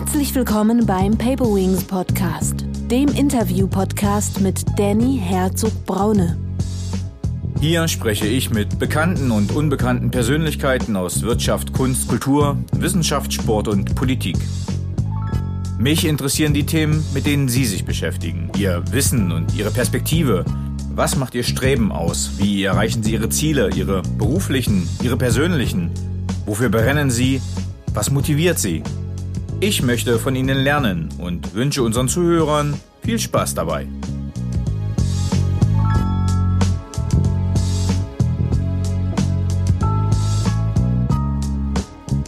Herzlich willkommen beim Paper Wings Podcast, dem Interview-Podcast mit Danny Herzog-Braune. Hier spreche ich mit bekannten und unbekannten Persönlichkeiten aus Wirtschaft, Kunst, Kultur, Wissenschaft, Sport und Politik. Mich interessieren die Themen, mit denen Sie sich beschäftigen, Ihr Wissen und Ihre Perspektive. Was macht Ihr Streben aus? Wie erreichen Sie Ihre Ziele, Ihre beruflichen, Ihre persönlichen? Wofür brennen Sie? Was motiviert Sie? Ich möchte von Ihnen lernen und wünsche unseren Zuhörern viel Spaß dabei.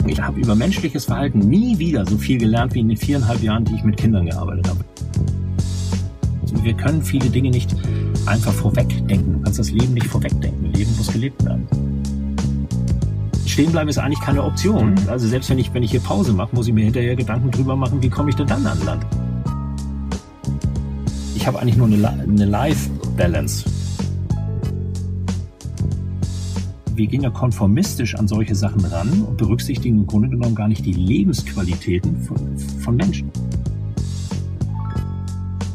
Ich habe über menschliches Verhalten nie wieder so viel gelernt wie in den viereinhalb Jahren, die ich mit Kindern gearbeitet habe. Also wir können viele Dinge nicht einfach vorwegdenken. Du kannst das Leben nicht vorwegdenken. Leben muss gelebt werden stehen bleiben ist eigentlich keine Option. Also selbst wenn ich, wenn ich hier Pause mache, muss ich mir hinterher Gedanken drüber machen, wie komme ich denn dann an Land? Ich habe eigentlich nur eine, eine Life-Balance. Wir gehen ja konformistisch an solche Sachen ran und berücksichtigen im Grunde genommen gar nicht die Lebensqualitäten von, von Menschen.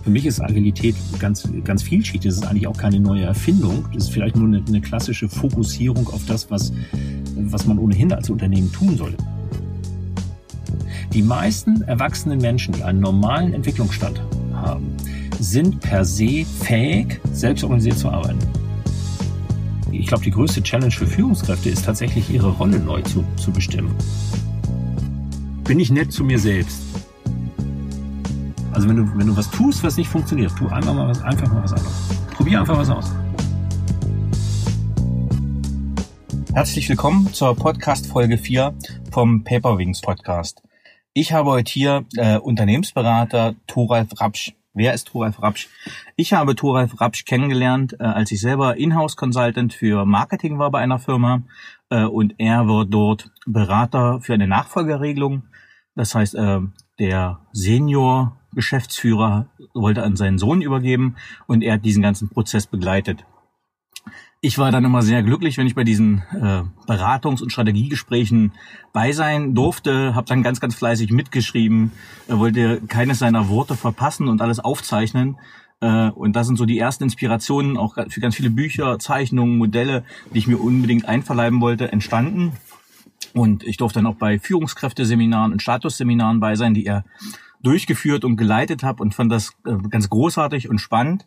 Für mich ist Agilität ganz, ganz vielschichtig. Das ist eigentlich auch keine neue Erfindung. Das ist vielleicht nur eine, eine klassische Fokussierung auf das, was was man ohnehin als Unternehmen tun sollte. Die meisten erwachsenen Menschen, die einen normalen Entwicklungsstand haben, sind per se fähig, selbstorganisiert zu arbeiten. Ich glaube, die größte Challenge für Führungskräfte ist tatsächlich, ihre Rolle neu zu, zu bestimmen. Bin ich nett zu mir selbst? Also wenn du, wenn du was tust, was nicht funktioniert, tu einfach mal was, einfach mal was anderes. Probier einfach was aus. Herzlich willkommen zur Podcast Folge 4 vom Paperwings Podcast. Ich habe heute hier äh, Unternehmensberater Thoralf Rapsch. Wer ist Thoralf Rapsch? Ich habe Thoralf Rapsch kennengelernt, äh, als ich selber Inhouse Consultant für Marketing war bei einer Firma äh, und er wird dort Berater für eine Nachfolgerregelung. Das heißt, äh, der Senior Geschäftsführer wollte an seinen Sohn übergeben und er hat diesen ganzen Prozess begleitet. Ich war dann immer sehr glücklich, wenn ich bei diesen äh, Beratungs- und Strategiegesprächen bei sein durfte, habe dann ganz, ganz fleißig mitgeschrieben, äh, wollte keines seiner Worte verpassen und alles aufzeichnen. Äh, und das sind so die ersten Inspirationen, auch für ganz viele Bücher, Zeichnungen, Modelle, die ich mir unbedingt einverleiben wollte, entstanden. Und ich durfte dann auch bei Führungskräfteseminaren und Statusseminaren bei sein, die er durchgeführt und geleitet habe und fand das äh, ganz großartig und spannend.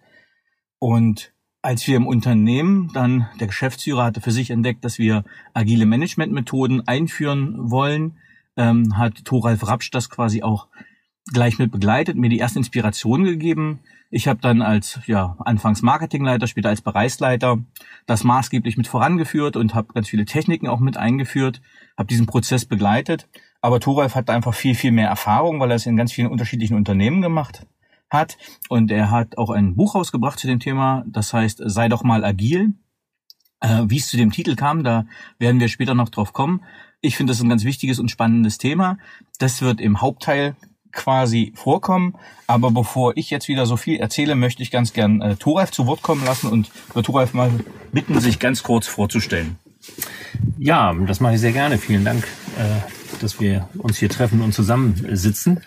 Und als wir im Unternehmen dann, der Geschäftsführer hatte für sich entdeckt, dass wir agile Managementmethoden einführen wollen, ähm, hat Thoralf Rapsch das quasi auch gleich mit begleitet, mir die erste Inspiration gegeben. Ich habe dann als ja anfangs Marketingleiter, später als Bereichsleiter das maßgeblich mit vorangeführt und habe ganz viele Techniken auch mit eingeführt, habe diesen Prozess begleitet. Aber Thoralf hat einfach viel, viel mehr Erfahrung, weil er es in ganz vielen unterschiedlichen Unternehmen gemacht hat. Und er hat auch ein Buch rausgebracht zu dem Thema, das heißt Sei doch mal agil. Äh, Wie es zu dem Titel kam, da werden wir später noch drauf kommen. Ich finde das ein ganz wichtiges und spannendes Thema. Das wird im Hauptteil quasi vorkommen. Aber bevor ich jetzt wieder so viel erzähle, möchte ich ganz gern äh, Thoralf zu Wort kommen lassen und äh, Thoralf mal bitten, sich ganz kurz vorzustellen. Ja, das mache ich sehr gerne. Vielen Dank, äh, dass wir uns hier treffen und zusammensitzen.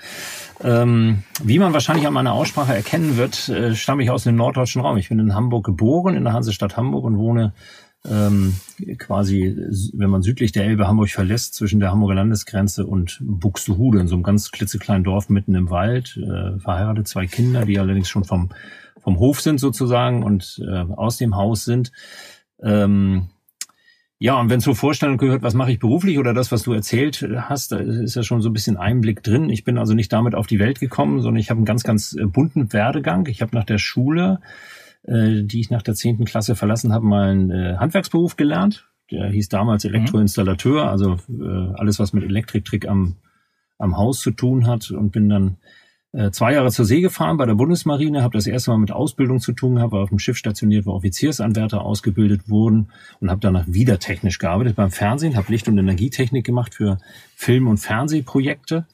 Ähm, wie man wahrscheinlich an meiner Aussprache erkennen wird, äh, stamme ich aus dem norddeutschen Raum. Ich bin in Hamburg geboren, in der Hansestadt Hamburg und wohne ähm, quasi, wenn man südlich der Elbe Hamburg verlässt, zwischen der Hamburger Landesgrenze und Buxtehude, in so einem ganz klitzekleinen Dorf mitten im Wald, äh, verheiratet, zwei Kinder, die allerdings schon vom, vom Hof sind sozusagen und äh, aus dem Haus sind. Ähm, ja, und wenn zur Vorstellung gehört, was mache ich beruflich oder das, was du erzählt hast, da ist ja schon so ein bisschen Einblick drin. Ich bin also nicht damit auf die Welt gekommen, sondern ich habe einen ganz, ganz äh, bunten Werdegang. Ich habe nach der Schule, äh, die ich nach der zehnten Klasse verlassen habe, mal einen äh, Handwerksberuf gelernt. Der hieß damals Elektroinstallateur, also äh, alles, was mit Elektriktrick am, am Haus zu tun hat und bin dann zwei Jahre zur See gefahren bei der Bundesmarine, habe das erste Mal mit Ausbildung zu tun gehabt, war auf dem Schiff stationiert, wo Offiziersanwärter ausgebildet wurden und habe danach wieder technisch gearbeitet beim Fernsehen, habe Licht- und Energietechnik gemacht für Film- und Fernsehprojekte.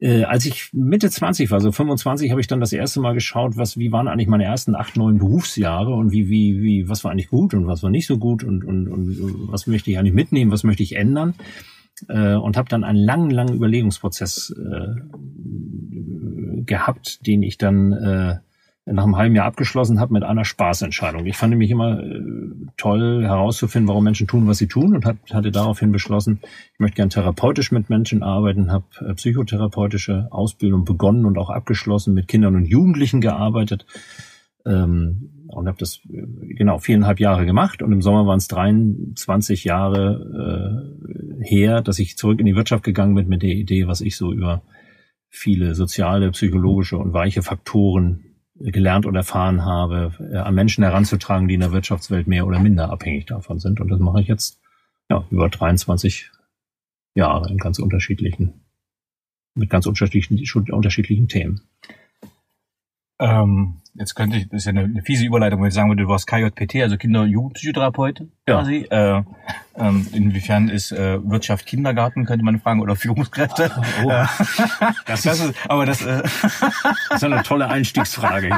Äh, als ich Mitte 20 war, so 25, habe ich dann das erste Mal geschaut, was, wie waren eigentlich meine ersten acht, neun Berufsjahre und wie, wie, wie, was war eigentlich gut und was war nicht so gut und, und, und was möchte ich eigentlich mitnehmen, was möchte ich ändern. Äh, und habe dann einen langen, langen Überlegungsprozess äh, gehabt, den ich dann äh, nach einem halben Jahr abgeschlossen habe mit einer Spaßentscheidung. Ich fand nämlich immer äh, toll herauszufinden, warum Menschen tun, was sie tun und hat, hatte daraufhin beschlossen, ich möchte gern therapeutisch mit Menschen arbeiten, habe äh, psychotherapeutische Ausbildung begonnen und auch abgeschlossen, mit Kindern und Jugendlichen gearbeitet ähm, und habe das äh, genau viereinhalb Jahre gemacht und im Sommer waren es 23 Jahre äh, her, dass ich zurück in die Wirtschaft gegangen bin mit der Idee, was ich so über viele soziale, psychologische und weiche Faktoren gelernt und erfahren habe, äh, an Menschen heranzutragen, die in der Wirtschaftswelt mehr oder minder abhängig davon sind. Und das mache ich jetzt ja, über 23 Jahre in ganz unterschiedlichen, mit ganz unterschiedlichen, unterschiedlichen Themen. Ähm, jetzt könnte ich, das ist ja eine, eine fiese Überleitung, wenn ich sagen würde, du warst KJPT, also Kinder- und Jugendpsychotherapeut quasi. Ja. Äh, ähm, inwiefern ist äh, Wirtschaft Kindergarten, könnte man fragen, oder Führungskräfte? Oh. Das, das, ist, aber das, äh, das ist eine tolle Einstiegsfrage.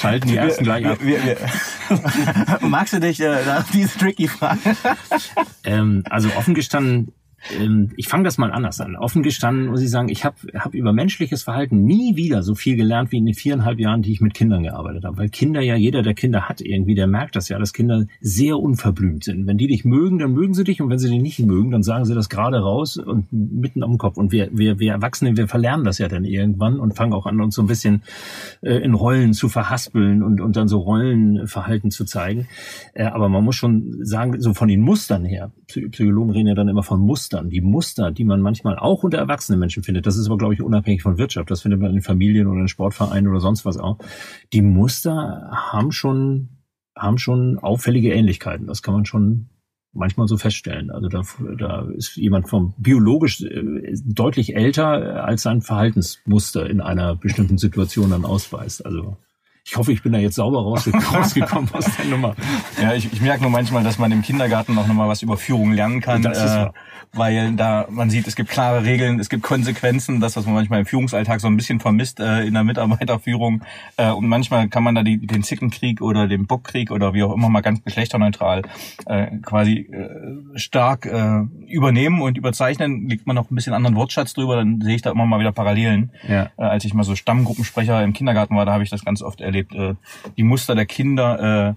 Schalten die ersten gleich ab. Wir, wir, wir. Magst du dich äh, diese tricky Frage? ähm, also offen gestanden ähm, ich fange das mal anders an. Offen gestanden muss ich sagen, ich habe hab über menschliches Verhalten nie wieder so viel gelernt wie in den viereinhalb Jahren, die ich mit Kindern gearbeitet habe. Weil Kinder ja, jeder, der Kinder hat irgendwie, der merkt das ja, dass Kinder sehr unverblümt sind. Wenn die dich mögen, dann mögen sie dich und wenn sie dich nicht mögen, dann sagen sie das gerade raus und mitten am Kopf. Und wir, wir, wir Erwachsene, wir verlernen das ja dann irgendwann und fangen auch an, uns so ein bisschen äh, in Rollen zu verhaspeln und, und dann so Rollenverhalten zu zeigen. Äh, aber man muss schon sagen, so von den Mustern her, Psychologen reden ja dann immer von Mustern, Mustern, die Muster, die man manchmal auch unter erwachsenen Menschen findet, das ist aber, glaube ich, unabhängig von Wirtschaft, das findet man in Familien oder in Sportvereinen oder sonst was auch. Die Muster haben schon, haben schon auffällige Ähnlichkeiten. Das kann man schon manchmal so feststellen. Also da, da ist jemand vom biologisch äh, deutlich älter, als sein Verhaltensmuster in einer bestimmten Situation dann ausweist. Also ich hoffe, ich bin da jetzt sauber rausgekommen aus der Nummer. Ja, ich, ich merke nur manchmal, dass man im Kindergarten noch nochmal was über Führung lernen kann. Äh, weil da man sieht, es gibt klare Regeln, es gibt Konsequenzen, das, was man manchmal im Führungsalltag so ein bisschen vermisst äh, in der Mitarbeiterführung. Äh, und manchmal kann man da die, den Zickenkrieg oder den Bockkrieg oder wie auch immer mal ganz geschlechterneutral äh, quasi äh, stark äh, übernehmen und überzeichnen. Liegt man noch ein bisschen anderen Wortschatz drüber, dann sehe ich da immer mal wieder Parallelen. Ja. Äh, als ich mal so Stammgruppensprecher im Kindergarten war, da habe ich das ganz oft erlebt. Äh, die Muster der Kinder äh,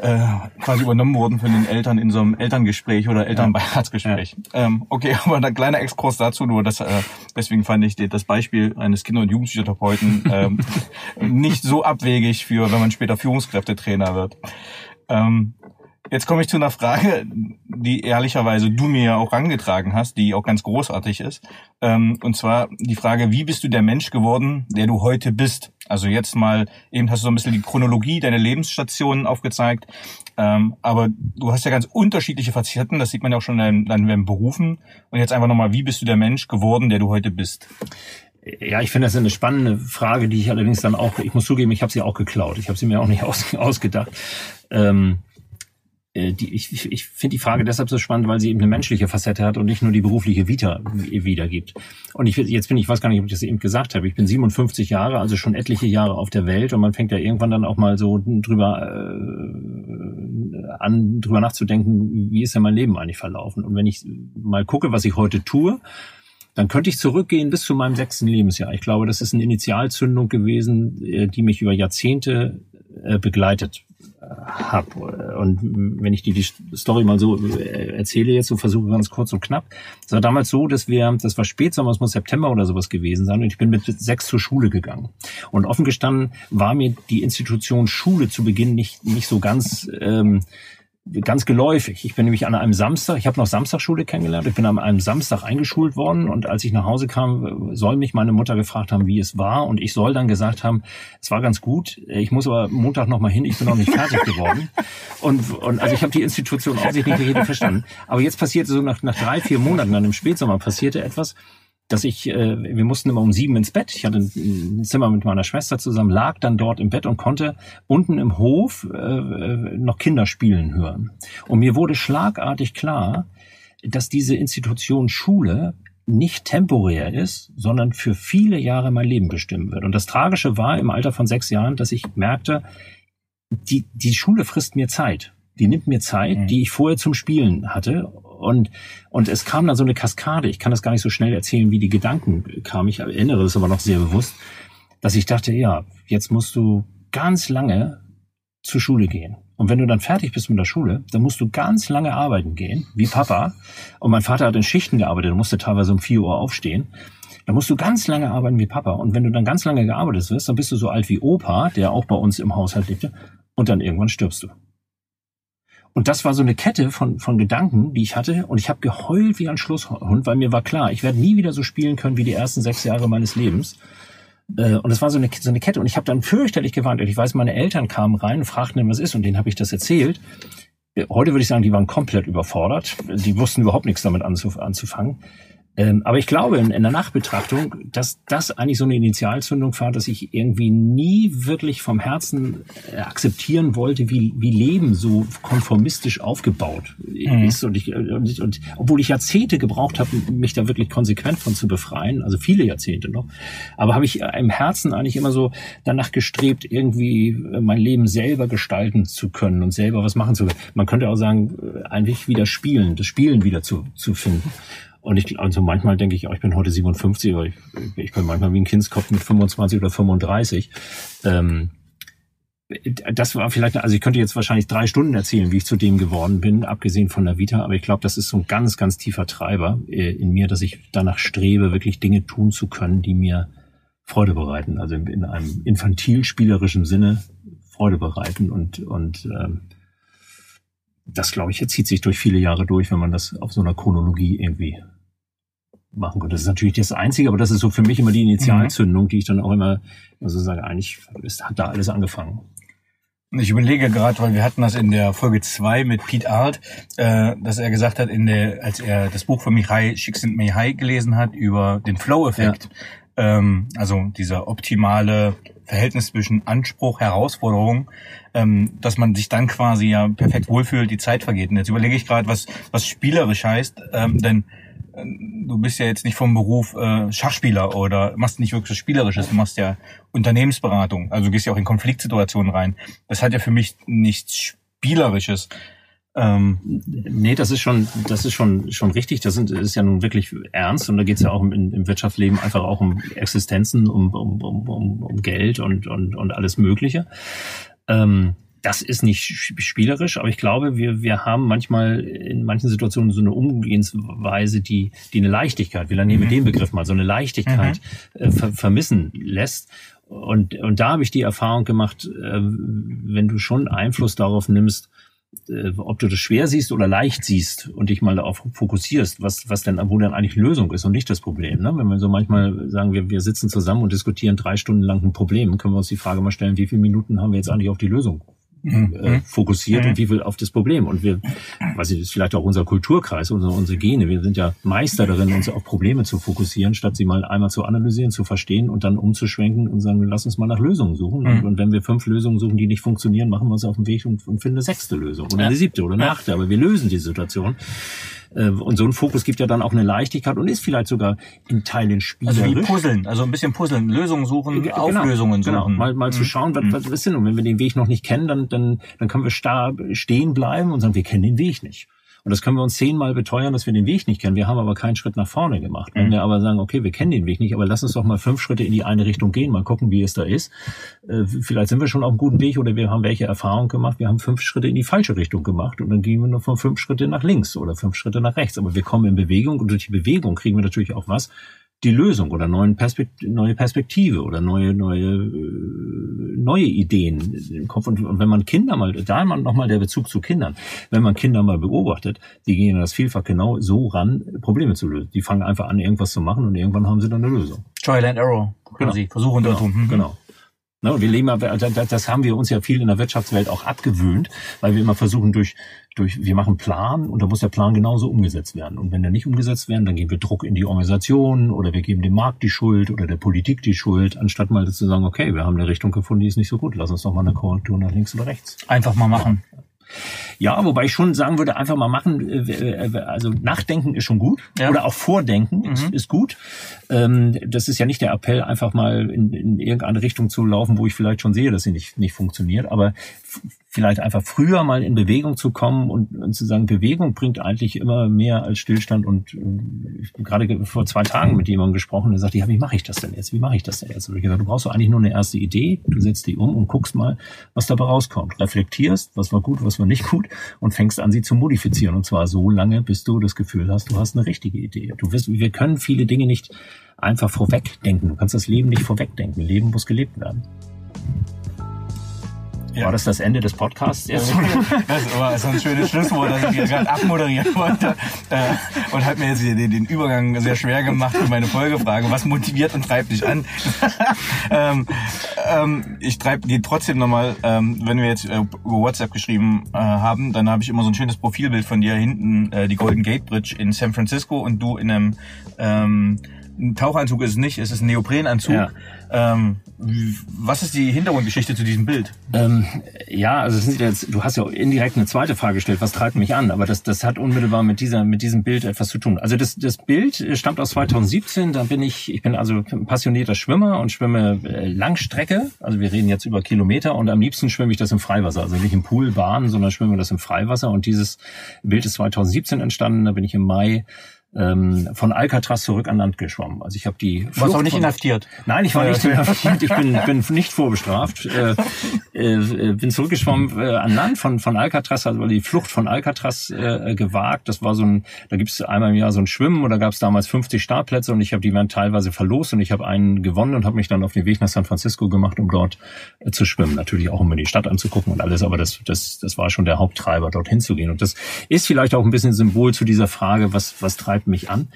äh, quasi übernommen wurden von den Eltern in so einem Elterngespräch oder Elternbeiratsgespräch. Ja. Ähm, okay, aber ein kleiner Exkurs dazu nur, dass, äh, deswegen fand ich das Beispiel eines Kinder- und Jugendpsychotherapeuten ähm, nicht so abwegig für, wenn man später Führungskräftetrainer wird. Ähm, Jetzt komme ich zu einer Frage, die ehrlicherweise du mir ja auch rangetragen hast, die auch ganz großartig ist. Ähm, und zwar die Frage, wie bist du der Mensch geworden, der du heute bist? Also jetzt mal, eben hast du so ein bisschen die Chronologie deiner Lebensstationen aufgezeigt. Ähm, aber du hast ja ganz unterschiedliche Facetten, das sieht man ja auch schon in deinen Berufen. Und jetzt einfach nochmal, wie bist du der Mensch geworden, der du heute bist? Ja, ich finde das eine spannende Frage, die ich allerdings dann auch, ich muss zugeben, ich habe sie auch geklaut. Ich habe sie mir auch nicht aus, ausgedacht. Ähm, äh, die, ich, ich finde die Frage deshalb so spannend, weil sie eben eine menschliche Facette hat und nicht nur die berufliche Vita wiedergibt. Und ich jetzt bin ich weiß gar nicht, ob ich das eben gesagt habe. Ich bin 57 Jahre, also schon etliche Jahre auf der Welt und man fängt ja irgendwann dann auch mal so drüber äh, an, drüber nachzudenken, wie ist denn mein Leben eigentlich verlaufen? Und wenn ich mal gucke, was ich heute tue, dann könnte ich zurückgehen bis zu meinem sechsten Lebensjahr. Ich glaube, das ist eine Initialzündung gewesen, äh, die mich über Jahrzehnte äh, begleitet habe. Und wenn ich die, die Story mal so äh, erzähle jetzt, so versuche ganz kurz und knapp. Es war damals so, dass wir, das war Spätsommer, es muss September oder sowas gewesen sein, und ich bin mit sechs zur Schule gegangen. Und offen gestanden war mir die Institution Schule zu Beginn nicht, nicht so ganz ähm, ganz geläufig. Ich bin nämlich an einem Samstag, ich habe noch Samstagschule kennengelernt, ich bin an einem Samstag eingeschult worden und als ich nach Hause kam, soll mich meine Mutter gefragt haben, wie es war und ich soll dann gesagt haben, es war ganz gut, ich muss aber Montag noch mal hin, ich bin noch nicht fertig geworden. Und, und also ich habe die Institution offensichtlich nicht richtig verstanden. Aber jetzt passierte so nach, nach drei, vier Monaten, dann im Spätsommer passierte etwas, dass ich, äh, wir mussten immer um sieben ins Bett. Ich hatte ein Zimmer mit meiner Schwester zusammen, lag dann dort im Bett und konnte unten im Hof äh, noch Kinder spielen hören. Und mir wurde schlagartig klar, dass diese Institution Schule nicht temporär ist, sondern für viele Jahre mein Leben bestimmen wird. Und das Tragische war im Alter von sechs Jahren, dass ich merkte, die, die Schule frisst mir Zeit. Die nimmt mir Zeit, mhm. die ich vorher zum Spielen hatte. Und, und es kam dann so eine Kaskade. Ich kann das gar nicht so schnell erzählen, wie die Gedanken kamen. Ich erinnere das aber noch sehr bewusst, dass ich dachte, ja, jetzt musst du ganz lange zur Schule gehen. Und wenn du dann fertig bist mit der Schule, dann musst du ganz lange arbeiten gehen, wie Papa. Und mein Vater hat in Schichten gearbeitet, musste teilweise um vier Uhr aufstehen. Da musst du ganz lange arbeiten wie Papa. Und wenn du dann ganz lange gearbeitet wirst, dann bist du so alt wie Opa, der auch bei uns im Haushalt lebte. Und dann irgendwann stirbst du. Und das war so eine Kette von, von Gedanken, die ich hatte. Und ich habe geheult wie ein Schlusshund, weil mir war klar, ich werde nie wieder so spielen können wie die ersten sechs Jahre meines Lebens. Äh, und es war so eine, so eine Kette. Und ich habe dann fürchterlich gewarnt. Ich weiß, meine Eltern kamen rein und fragten, was ist. Und denen habe ich das erzählt. Äh, heute würde ich sagen, die waren komplett überfordert. Die wussten überhaupt nichts damit anzufangen. Ähm, aber ich glaube in, in der Nachbetrachtung, dass das eigentlich so eine Initialzündung war, dass ich irgendwie nie wirklich vom Herzen äh, akzeptieren wollte, wie, wie Leben so konformistisch aufgebaut mhm. ist. Und, ich, und, und obwohl ich Jahrzehnte gebraucht habe, mich da wirklich konsequent von zu befreien, also viele Jahrzehnte noch, aber habe ich im Herzen eigentlich immer so danach gestrebt, irgendwie mein Leben selber gestalten zu können und selber was machen zu können. Man könnte auch sagen, äh, eigentlich wieder spielen, das Spielen wieder zu, zu finden. Und ich, also manchmal denke ich, oh, ich bin heute 57, aber ich, ich bin manchmal wie ein Kindskopf mit 25 oder 35. Ähm, das war vielleicht, also ich könnte jetzt wahrscheinlich drei Stunden erzählen, wie ich zu dem geworden bin, abgesehen von der Vita, aber ich glaube, das ist so ein ganz, ganz tiefer Treiber äh, in mir, dass ich danach strebe, wirklich Dinge tun zu können, die mir Freude bereiten, also in einem infantil-spielerischen Sinne Freude bereiten. Und, und ähm, das, glaube ich, zieht sich durch viele Jahre durch, wenn man das auf so einer Chronologie irgendwie machen könnte. Das ist natürlich das Einzige, aber das ist so für mich immer die Initialzündung, die ich dann auch immer also sage, eigentlich ist, hat da alles angefangen. Ich überlege gerade, weil wir hatten das in der Folge zwei mit Pete Art, äh, dass er gesagt hat, in der, als er das Buch von Mihai Csikszentmihalyi gelesen hat über den Flow-Effekt, ja. ähm, also dieser optimale Verhältnis zwischen Anspruch, Herausforderung, ähm, dass man sich dann quasi ja perfekt wohlfühlt, die Zeit vergeht. Und jetzt überlege ich gerade, was, was spielerisch heißt, ähm, denn du bist ja jetzt nicht vom Beruf äh, Schachspieler oder machst nicht wirklich was Spielerisches, du machst ja Unternehmensberatung, also du gehst ja auch in Konfliktsituationen rein. Das hat ja für mich nichts Spielerisches. Ähm, nee, das ist schon, das ist schon, schon richtig. Das, sind, ist ja nun wirklich ernst und da geht es ja auch im, im Wirtschaftsleben einfach auch um Existenzen, um, um, um, um Geld und, und, und alles Mögliche. Ähm, das ist nicht spielerisch, aber ich glaube, wir, wir haben manchmal in manchen Situationen so eine Umgehensweise, die, die eine Leichtigkeit, wir nehmen mhm. den Begriff mal, so eine Leichtigkeit mhm. äh, ver vermissen lässt. Und, und da habe ich die Erfahrung gemacht, äh, wenn du schon Einfluss darauf nimmst, äh, ob du das schwer siehst oder leicht siehst und dich mal darauf fokussierst, was, was denn, wo denn eigentlich Lösung ist und nicht das Problem. Ne? Wenn wir so manchmal sagen, wir, wir sitzen zusammen und diskutieren drei Stunden lang ein Problem, können wir uns die Frage mal stellen, wie viele Minuten haben wir jetzt eigentlich auf die Lösung. Äh, fokussiert mhm. und wie viel auf das Problem. Und wir, was ist vielleicht auch unser Kulturkreis, unsere, unsere Gene, wir sind ja Meister darin, uns auf Probleme zu fokussieren, statt sie mal einmal zu analysieren, zu verstehen und dann umzuschwenken und sagen, lass uns mal nach Lösungen suchen. Mhm. Und, und, wenn wir fünf Lösungen suchen, die nicht funktionieren, machen wir uns auf den Weg und, und finden eine sechste Lösung oder eine siebte oder eine achte. Aber wir lösen die Situation. Äh, und so ein Fokus gibt ja dann auch eine Leichtigkeit und ist vielleicht sogar in Teilen spielerisch. Also wie Puzzeln, also ein bisschen Puzzeln, Lösungen suchen, genau, Auflösungen genau. suchen. Mal, mal mhm. zu schauen, was, was ist denn? Und wenn wir den Weg noch nicht kennen, dann, dann, dann können wir starr stehen bleiben und sagen, wir kennen den Weg nicht. Und das können wir uns zehnmal beteuern, dass wir den Weg nicht kennen. Wir haben aber keinen Schritt nach vorne gemacht. Wenn mhm. wir aber sagen, okay, wir kennen den Weg nicht, aber lass uns doch mal fünf Schritte in die eine Richtung gehen, mal gucken, wie es da ist. Äh, vielleicht sind wir schon auf einem guten Weg oder wir haben welche Erfahrung gemacht. Wir haben fünf Schritte in die falsche Richtung gemacht und dann gehen wir noch von fünf Schritte nach links oder fünf Schritte nach rechts. Aber wir kommen in Bewegung und durch die Bewegung kriegen wir natürlich auch was, die Lösung oder neuen Perspekt neue Perspektive oder neue neue äh, neue Ideen im Kopf und, wenn man Kinder mal da man noch mal der Bezug zu Kindern wenn man Kinder mal beobachtet die gehen das vielfach genau so ran Probleme zu lösen die fangen einfach an irgendwas zu machen und irgendwann haben sie dann eine Lösung Trial and Error genau. versuchen genau. Mhm. genau Ne, wir leben, das haben wir uns ja viel in der Wirtschaftswelt auch abgewöhnt, weil wir immer versuchen durch, durch, wir machen Plan und da muss der Plan genauso umgesetzt werden. Und wenn der nicht umgesetzt werden, dann geben wir Druck in die Organisation oder wir geben dem Markt die Schuld oder der Politik die Schuld, anstatt mal zu sagen, okay, wir haben eine Richtung gefunden, die ist nicht so gut, lass uns doch mal eine Korrektur nach links oder rechts. Einfach mal machen. Ja, wobei ich schon sagen würde, einfach mal machen, äh, also nachdenken ist schon gut ja. oder auch vordenken mhm. ist, ist, gut. Ähm, das ist ja nicht der Appell, einfach mal in, in irgendeine Richtung zu laufen, wo ich vielleicht schon sehe, dass sie nicht, nicht funktioniert, aber vielleicht einfach früher mal in Bewegung zu kommen und, und zu sagen, Bewegung bringt eigentlich immer mehr als Stillstand. Und äh, ich habe gerade vor zwei Tagen mit jemandem gesprochen, der sagte, ja, wie mache ich das denn jetzt? Wie mache ich das denn jetzt? Und ich gesagt, du brauchst doch eigentlich nur eine erste Idee, du setzt die um und guckst mal, was dabei rauskommt. Reflektierst, was war gut, was war nicht gut und fängst an, sie zu modifizieren. Und zwar so lange, bis du das Gefühl hast, du hast eine richtige Idee. Du wirst, wir können viele Dinge nicht einfach vorwegdenken. Du kannst das Leben nicht vorwegdenken. Leben muss gelebt werden. Ja. War das das Ende des Podcasts jetzt? Das war so ein schönes Schlusswort, das ich hier gerade abmoderieren wollte. Äh, und hat mir jetzt den, den Übergang sehr schwer gemacht für meine Folgefrage. Was motiviert und treibt dich an? ähm, ähm, ich treibe gehe trotzdem nochmal, ähm, wenn wir jetzt äh, über WhatsApp geschrieben äh, haben, dann habe ich immer so ein schönes Profilbild von dir hinten, die Golden Gate Bridge in San Francisco und du in einem ein Tauchanzug ist es nicht, es ist ein Neoprenanzug. Ja. Ähm, was ist die Hintergrundgeschichte zu diesem Bild? Ähm, ja, also jetzt, du hast ja indirekt eine zweite Frage gestellt, was treibt mich an? Aber das, das hat unmittelbar mit dieser, mit diesem Bild etwas zu tun. Also das, das Bild stammt aus 2017. Da bin ich, ich bin also passionierter Schwimmer und schwimme äh, Langstrecke. Also wir reden jetzt über Kilometer und am liebsten schwimme ich das im Freiwasser. Also nicht im Pool, Bahn, sondern schwimme das im Freiwasser. Und dieses Bild ist 2017 entstanden. Da bin ich im Mai ähm, von Alcatraz zurück an Land geschwommen. Also ich habe die. Du warst auch nicht inhaftiert? Nein, ich war nicht inhaftiert. Ich bin, bin nicht vorbestraft. Äh, äh, bin zurückgeschwommen äh, an Land von von Alcatraz, also die Flucht von Alcatraz äh, gewagt. Das war so ein, da gibt es einmal im Jahr so ein Schwimmen und da gab es damals 50 Startplätze und ich habe die waren teilweise verlost und ich habe einen gewonnen und habe mich dann auf den Weg nach San Francisco gemacht, um dort äh, zu schwimmen. Natürlich auch um mir die Stadt anzugucken und alles, aber das das das war schon der Haupttreiber, dorthin zu gehen. Und das ist vielleicht auch ein bisschen Symbol zu dieser Frage, was was treibt treibt mich an.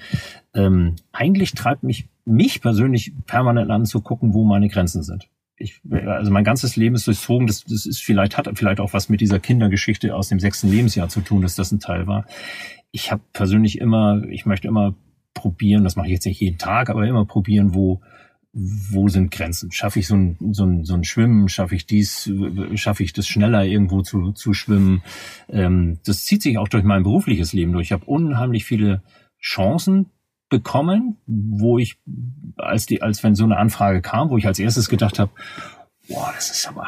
Ähm, eigentlich treibt mich, mich persönlich permanent an zu gucken, wo meine Grenzen sind. Ich, also mein ganzes Leben ist durchzogen, das, das ist vielleicht, hat vielleicht auch was mit dieser Kindergeschichte aus dem sechsten Lebensjahr zu tun, dass das ein Teil war. Ich habe persönlich immer, ich möchte immer probieren, das mache ich jetzt nicht jeden Tag, aber immer probieren, wo, wo sind Grenzen? Schaffe ich so ein, so ein, so ein Schwimmen? Schaffe ich dies? Schaffe ich das schneller irgendwo zu, zu schwimmen? Ähm, das zieht sich auch durch mein berufliches Leben durch. Ich habe unheimlich viele Chancen bekommen, wo ich, als die, als wenn so eine Anfrage kam, wo ich als erstes gedacht habe, boah, das ist aber,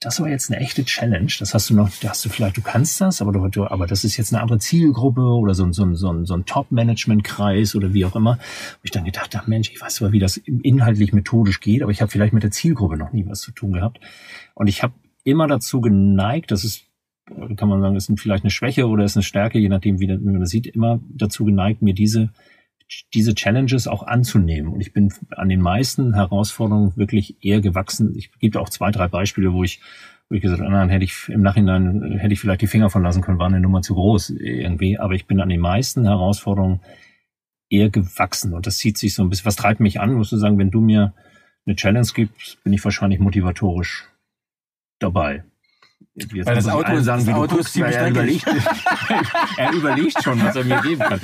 das war jetzt eine echte Challenge. Das hast du noch, da hast du vielleicht, du kannst das, aber du, aber das ist jetzt eine andere Zielgruppe oder so, so, so, so ein Top-Management-Kreis oder wie auch immer. Wo ich dann gedacht habe, Mensch, ich weiß zwar, wie das inhaltlich methodisch geht, aber ich habe vielleicht mit der Zielgruppe noch nie was zu tun gehabt. Und ich habe immer dazu geneigt, das ist kann man sagen, ist vielleicht eine Schwäche oder ist eine Stärke, je nachdem, wie man das sieht, immer dazu geneigt, mir diese, diese Challenges auch anzunehmen. Und ich bin an den meisten Herausforderungen wirklich eher gewachsen. Ich gebe auch zwei, drei Beispiele, wo ich, wo ich gesagt habe, dann hätte ich im Nachhinein, hätte ich vielleicht die Finger von lassen können, war eine Nummer zu groß irgendwie. Aber ich bin an den meisten Herausforderungen eher gewachsen. Und das zieht sich so ein bisschen, was treibt mich an, musst du sagen, wenn du mir eine Challenge gibst, bin ich wahrscheinlich motivatorisch dabei. Jetzt Weil das Auto, sagen, das Auto guckst, ist ziemlich er überlegt, er überlegt schon, was er mir geben kann.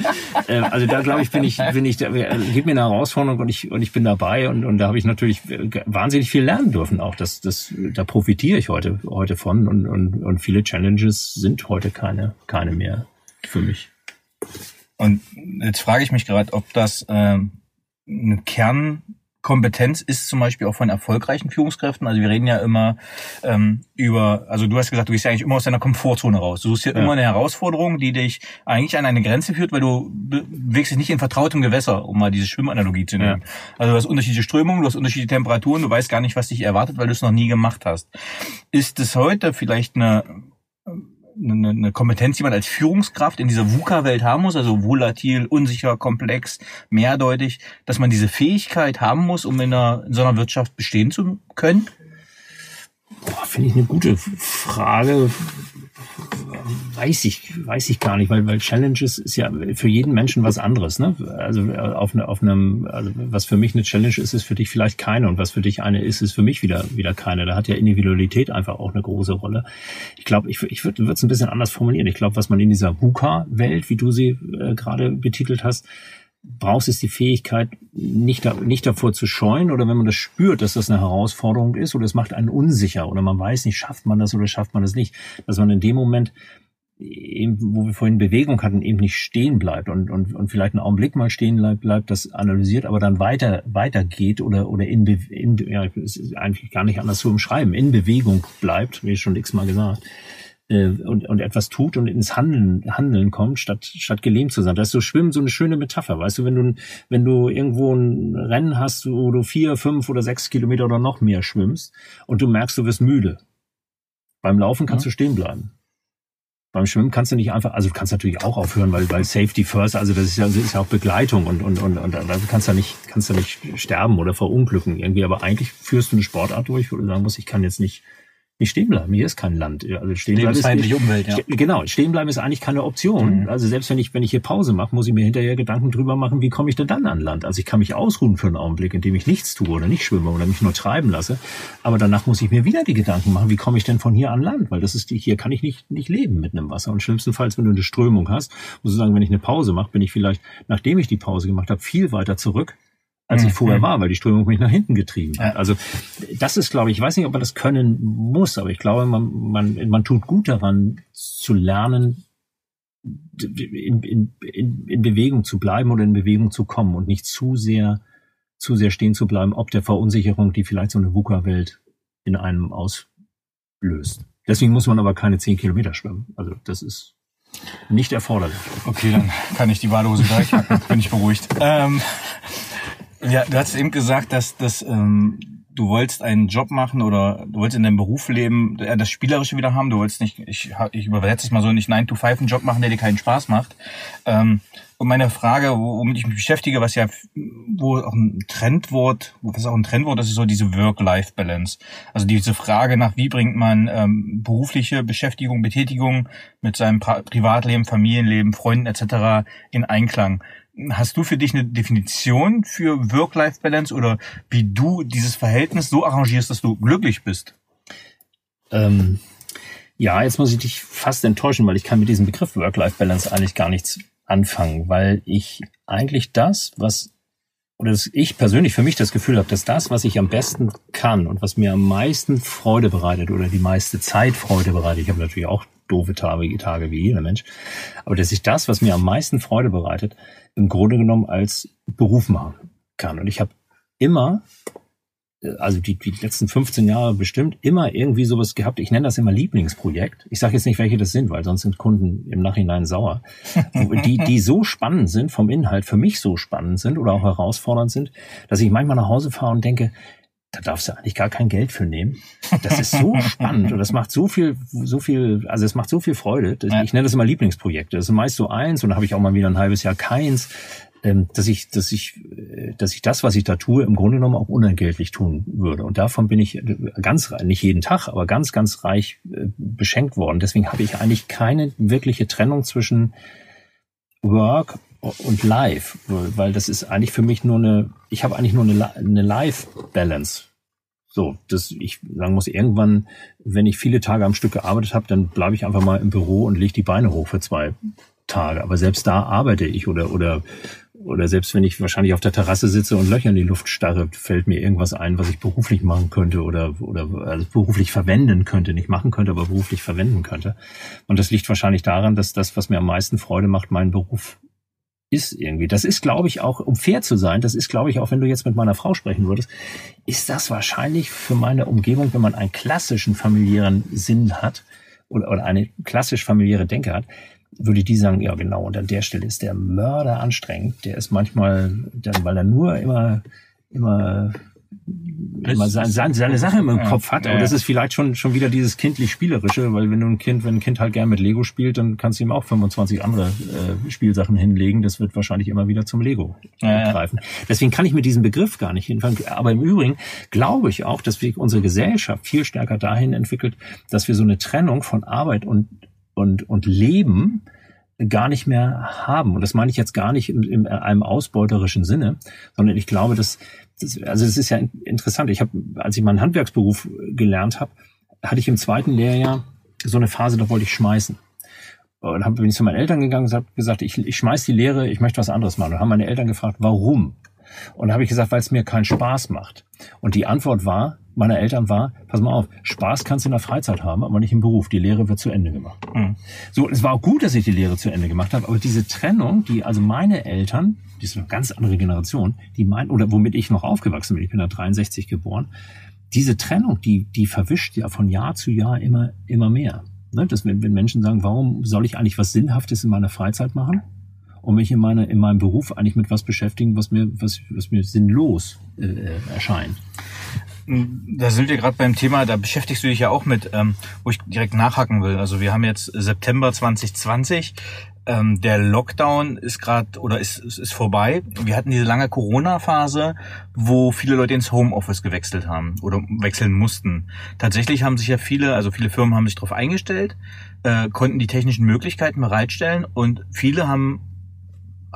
Äh, also da glaube ich, bin ich, bin ich, äh, gib mir eine Herausforderung und ich und ich bin dabei und und da habe ich natürlich wahnsinnig viel lernen dürfen. Auch das, das, da profitiere ich heute heute von und und und viele Challenges sind heute keine keine mehr für mich. Und jetzt frage ich mich gerade, ob das ähm, ein Kern Kompetenz ist zum Beispiel auch von erfolgreichen Führungskräften. Also wir reden ja immer ähm, über, also du hast gesagt, du gehst ja eigentlich immer aus deiner Komfortzone raus. Du suchst ja, ja. immer eine Herausforderung, die dich eigentlich an eine Grenze führt, weil du bewegst dich nicht in vertrautem Gewässer, um mal diese Schwimmanalogie zu nehmen. Ja. Also du hast unterschiedliche Strömungen, du hast unterschiedliche Temperaturen, du weißt gar nicht, was dich erwartet, weil du es noch nie gemacht hast. Ist es heute vielleicht eine eine, eine Kompetenz, die man als Führungskraft in dieser VUCA-Welt haben muss, also volatil, unsicher, komplex, mehrdeutig, dass man diese Fähigkeit haben muss, um in, einer, in so einer Wirtschaft bestehen zu können? Finde ich eine gute Frage weiß ich, weiß ich gar nicht, weil, weil Challenges ist ja für jeden Menschen was anderes. Ne? Also äh, auf, ne, auf einem, also was für mich eine Challenge ist, ist für dich vielleicht keine und was für dich eine ist, ist für mich wieder wieder keine. Da hat ja Individualität einfach auch eine große Rolle. Ich glaube, ich, ich würde es ein bisschen anders formulieren. Ich glaube, was man in dieser VUCA-Welt, wie du sie äh, gerade betitelt hast, brauchst, ist die Fähigkeit, nicht, da, nicht davor zu scheuen oder wenn man das spürt, dass das eine Herausforderung ist oder es macht einen unsicher oder man weiß nicht, schafft man das oder schafft man das nicht, dass man in dem Moment eben, wo wir vorhin Bewegung hatten, eben nicht stehen bleibt und, und, und vielleicht einen Augenblick mal stehen bleibt, bleibt, das analysiert, aber dann weiter, weitergeht oder, oder in, in ja, ist eigentlich gar nicht anders zu umschreiben, in Bewegung bleibt, wie schon x-mal gesagt, äh, und, und etwas tut und ins Handeln, Handeln kommt, statt, statt gelähmt zu sein. Das ist so Schwimmen so eine schöne Metapher. Weißt du, wenn du, wenn du irgendwo ein Rennen hast, wo du vier, fünf oder sechs Kilometer oder noch mehr schwimmst und du merkst, du wirst müde. Beim Laufen kannst ja. du stehen bleiben. Beim Schwimmen kannst du nicht einfach, also du kannst natürlich auch aufhören, weil, weil Safety first, also das ist ja, das ist ja auch Begleitung und, und, und, und da kannst du nicht, kannst du nicht sterben oder verunglücken irgendwie, aber eigentlich führst du eine Sportart durch, wo du sagen musst, ich kann jetzt nicht nicht stehen bleiben. Hier ist kein Land. Also stehen bleiben ist nicht, Umwelt, ja. Genau, stehen bleiben ist eigentlich keine Option. Mhm. Also selbst wenn ich wenn ich hier Pause mache, muss ich mir hinterher Gedanken drüber machen, wie komme ich denn dann an Land? Also ich kann mich ausruhen für einen Augenblick, indem ich nichts tue oder nicht schwimme oder mich nur treiben lasse, aber danach muss ich mir wieder die Gedanken machen, wie komme ich denn von hier an Land? Weil das ist die hier kann ich nicht nicht leben mit einem Wasser und schlimmstenfalls, wenn du eine Strömung hast, muss ich sagen, wenn ich eine Pause mache, bin ich vielleicht nachdem ich die Pause gemacht habe, viel weiter zurück als ich vorher mhm. war, weil die Strömung mich nach hinten getrieben hat. Also das ist, glaube ich, ich weiß nicht, ob man das können muss, aber ich glaube, man, man, man tut gut daran zu lernen, in, in, in, in Bewegung zu bleiben oder in Bewegung zu kommen und nicht zu sehr, zu sehr stehen zu bleiben, ob der Verunsicherung, die vielleicht so eine VUCA-Welt in einem auslöst. Deswegen muss man aber keine zehn Kilometer schwimmen. Also das ist nicht erforderlich. Okay, dann kann ich die Badehose gleich hacken, bin ich beruhigt. Ähm, ja, du hast eben gesagt, dass, dass ähm, du wolltest einen Job machen oder du wolltest in deinem Beruf leben, äh, das Spielerische wieder haben. Du wolltest nicht, ich, ich übersetze es mal so, nicht 9 to 5 einen Job machen, der dir keinen Spaß macht. Ähm, und meine Frage, womit ich mich beschäftige, was ja wo auch ein Trendwort, was auch ein Trendwort ist, ist so diese Work-Life-Balance. Also diese Frage nach, wie bringt man ähm, berufliche Beschäftigung, Betätigung mit seinem Privatleben, Familienleben, Freunden etc. in Einklang. Hast du für dich eine Definition für Work-Life-Balance oder wie du dieses Verhältnis so arrangierst, dass du glücklich bist? Ähm, ja, jetzt muss ich dich fast enttäuschen, weil ich kann mit diesem Begriff Work-Life-Balance eigentlich gar nichts anfangen, weil ich eigentlich das, was oder dass ich persönlich für mich das Gefühl habe, dass das, was ich am besten kann und was mir am meisten Freude bereitet oder die meiste Zeit Freude bereitet, ich habe natürlich auch doofe Tage, Tage wie jeder Mensch, aber dass ich das, was mir am meisten Freude bereitet, im Grunde genommen als Beruf machen kann. Und ich habe immer, also die, die letzten 15 Jahre bestimmt, immer irgendwie sowas gehabt. Ich nenne das immer Lieblingsprojekt. Ich sage jetzt nicht, welche das sind, weil sonst sind Kunden im Nachhinein sauer. die, die so spannend sind, vom Inhalt für mich so spannend sind oder auch herausfordernd sind, dass ich manchmal nach Hause fahre und denke, da darfst du eigentlich gar kein Geld für nehmen. Das ist so spannend und das macht so viel, so viel, also es macht so viel Freude. Ich nenne das immer Lieblingsprojekte. Das ist meist so eins und dann habe ich auch mal wieder ein halbes Jahr keins, dass ich, dass ich, äh, dass ich das, was ich da tue, im Grunde genommen auch unentgeltlich tun würde. Und davon bin ich ganz, nicht jeden Tag, aber ganz, ganz reich äh, beschenkt worden. Deswegen habe ich eigentlich keine wirkliche Trennung zwischen Work und Live, weil das ist eigentlich für mich nur eine, ich habe eigentlich nur eine, eine Life-Balance. So, dass ich sagen muss, irgendwann, wenn ich viele Tage am Stück gearbeitet habe, dann bleibe ich einfach mal im Büro und lege die Beine hoch für zwei Tage. Aber selbst da arbeite ich oder oder oder selbst wenn ich wahrscheinlich auf der Terrasse sitze und Löcher in die Luft starre, fällt mir irgendwas ein, was ich beruflich machen könnte oder oder also beruflich verwenden könnte, nicht machen könnte, aber beruflich verwenden könnte. Und das liegt wahrscheinlich daran, dass das, was mir am meisten Freude macht, mein Beruf ist irgendwie. Das ist, glaube ich, auch, um fair zu sein, das ist, glaube ich, auch wenn du jetzt mit meiner Frau sprechen würdest, ist das wahrscheinlich für meine Umgebung, wenn man einen klassischen familiären Sinn hat oder, oder eine klassisch familiäre Denke hat, würde die sagen, ja genau, und an der Stelle ist der Mörder anstrengend. Der ist manchmal, dann, weil er nur immer, immer immer seine, seine, seine Sache im Kopf hat. Aber das ist vielleicht schon, schon wieder dieses kindlich-spielerische, weil wenn du ein Kind, wenn ein Kind halt gern mit Lego spielt, dann kannst du ihm auch 25 andere äh, Spielsachen hinlegen. Das wird wahrscheinlich immer wieder zum Lego ja, greifen. Deswegen kann ich mit diesem Begriff gar nicht hinfangen. Aber im Übrigen glaube ich auch, dass wir unsere Gesellschaft viel stärker dahin entwickelt, dass wir so eine Trennung von Arbeit und, und, und Leben gar nicht mehr haben. Und das meine ich jetzt gar nicht in, in einem ausbeuterischen Sinne, sondern ich glaube, dass das, also es ist ja interessant. Ich habe, als ich meinen Handwerksberuf gelernt habe, hatte ich im zweiten Lehrjahr so eine Phase, da wollte ich schmeißen. Und dann bin ich zu meinen Eltern gegangen und habe gesagt, ich, ich schmeiß die Lehre, ich möchte was anderes machen. Und haben meine Eltern gefragt, warum? Und habe ich gesagt, weil es mir keinen Spaß macht. Und die Antwort war, meiner Eltern war, pass mal auf, Spaß kannst du in der Freizeit haben, aber nicht im Beruf. Die Lehre wird zu Ende gemacht. Mhm. So, es war auch gut, dass ich die Lehre zu Ende gemacht habe, aber diese Trennung, die also meine Eltern, die ist eine ganz andere Generation, die meinen, oder womit ich noch aufgewachsen bin, ich bin da 63 geboren, diese Trennung, die, die verwischt ja von Jahr zu Jahr immer, immer mehr. Ne? Dass wenn, wenn Menschen sagen, warum soll ich eigentlich was Sinnhaftes in meiner Freizeit machen? Und mich in, meine, in meinem Beruf eigentlich mit was beschäftigen, was mir, was, was mir sinnlos äh, erscheint. Da sind wir gerade beim Thema, da beschäftigst du dich ja auch mit, ähm, wo ich direkt nachhaken will. Also wir haben jetzt September 2020, ähm, der Lockdown ist gerade oder ist, ist vorbei. Wir hatten diese lange Corona-Phase, wo viele Leute ins Homeoffice gewechselt haben oder wechseln mussten. Tatsächlich haben sich ja viele, also viele Firmen haben sich darauf eingestellt, äh, konnten die technischen Möglichkeiten bereitstellen und viele haben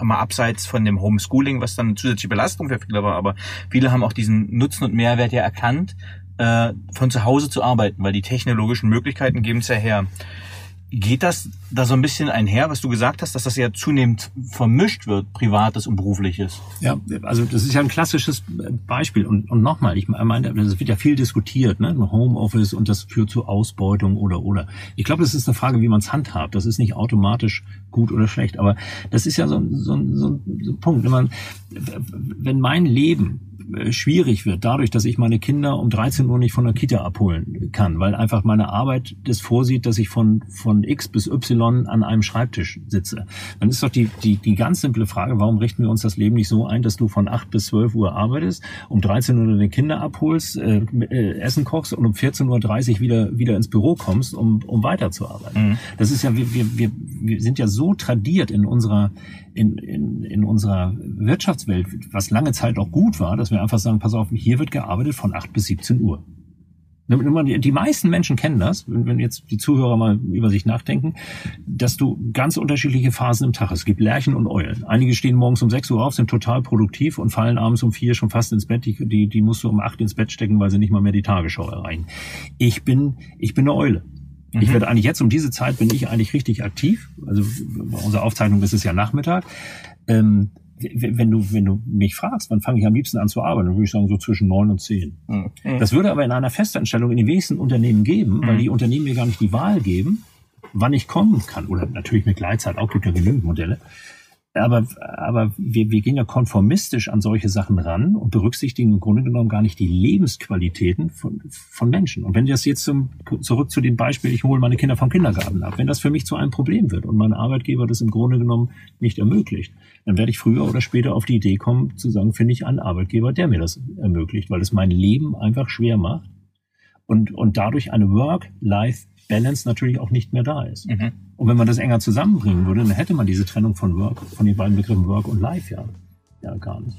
mal abseits von dem Homeschooling, was dann eine zusätzliche Belastung für viele war, aber viele haben auch diesen Nutzen und Mehrwert ja erkannt, äh, von zu Hause zu arbeiten, weil die technologischen Möglichkeiten geben es ja her. Geht das da so ein bisschen einher, was du gesagt hast, dass das ja zunehmend vermischt wird, Privates und Berufliches? Ja, also das ist ja ein klassisches Beispiel. Und, und nochmal, ich meine, es wird ja viel diskutiert, ne? Homeoffice und das führt zu Ausbeutung oder oder. Ich glaube, das ist eine Frage, wie man es handhabt. Das ist nicht automatisch gut oder schlecht. Aber das ist ja so, so, so ein Punkt. Wenn, man, wenn mein Leben äh, schwierig wird, dadurch, dass ich meine Kinder um 13 Uhr nicht von der Kita abholen kann, weil einfach meine Arbeit das vorsieht, dass ich von, von X bis Y an einem Schreibtisch sitze. Dann ist doch die, die, die ganz simple Frage, warum richten wir uns das Leben nicht so ein, dass du von 8 bis 12 Uhr arbeitest, um 13 Uhr deine Kinder abholst, äh, äh, Essen kochst und um 14.30 Uhr wieder, wieder ins Büro kommst, um, um weiterzuarbeiten. Mhm. Das ist ja, wir, wir, wir, wir sind ja so tradiert in unserer in, in, in unserer Wirtschaftswelt, was lange Zeit auch gut war, dass wir einfach sagen, pass auf, hier wird gearbeitet von 8 bis 17 Uhr. Die meisten Menschen kennen das, wenn jetzt die Zuhörer mal über sich nachdenken, dass du ganz unterschiedliche Phasen im Tag hast. Es gibt Lerchen und Eulen. Einige stehen morgens um 6 Uhr auf, sind total produktiv und fallen abends um 4 schon fast ins Bett. Die, die, die musst du um 8 ins Bett stecken, weil sie nicht mal mehr die Tagesschau erreichen. Ich bin, ich bin eine Eule. Mhm. Ich werde eigentlich jetzt um diese Zeit bin ich eigentlich richtig aktiv. Also bei unserer Aufzeichnung ist es ja Nachmittag. Ähm, wenn du, wenn du mich fragst, wann fange ich am liebsten an zu arbeiten, dann würde ich sagen, so zwischen neun und zehn. Mhm. Das würde aber in einer Festanstellung in den wenigsten Unternehmen geben, mhm. weil die Unternehmen mir gar nicht die Wahl geben, wann ich kommen kann. Oder natürlich mit Gleitzeit, auch gibt ja genügend Modelle aber, aber wir, wir gehen ja konformistisch an solche Sachen ran und berücksichtigen im Grunde genommen gar nicht die Lebensqualitäten von, von Menschen. Und wenn das jetzt zum, zurück zu dem Beispiel, ich hole meine Kinder vom Kindergarten ab, wenn das für mich zu einem Problem wird und mein Arbeitgeber das im Grunde genommen nicht ermöglicht, dann werde ich früher oder später auf die Idee kommen, zu sagen, finde ich einen Arbeitgeber, der mir das ermöglicht, weil es mein Leben einfach schwer macht und, und dadurch eine Work-Life Balance natürlich auch nicht mehr da ist. Mhm. Und wenn man das enger zusammenbringen würde, dann hätte man diese Trennung von Work, von den beiden Begriffen Work und Life ja, ja gar nicht.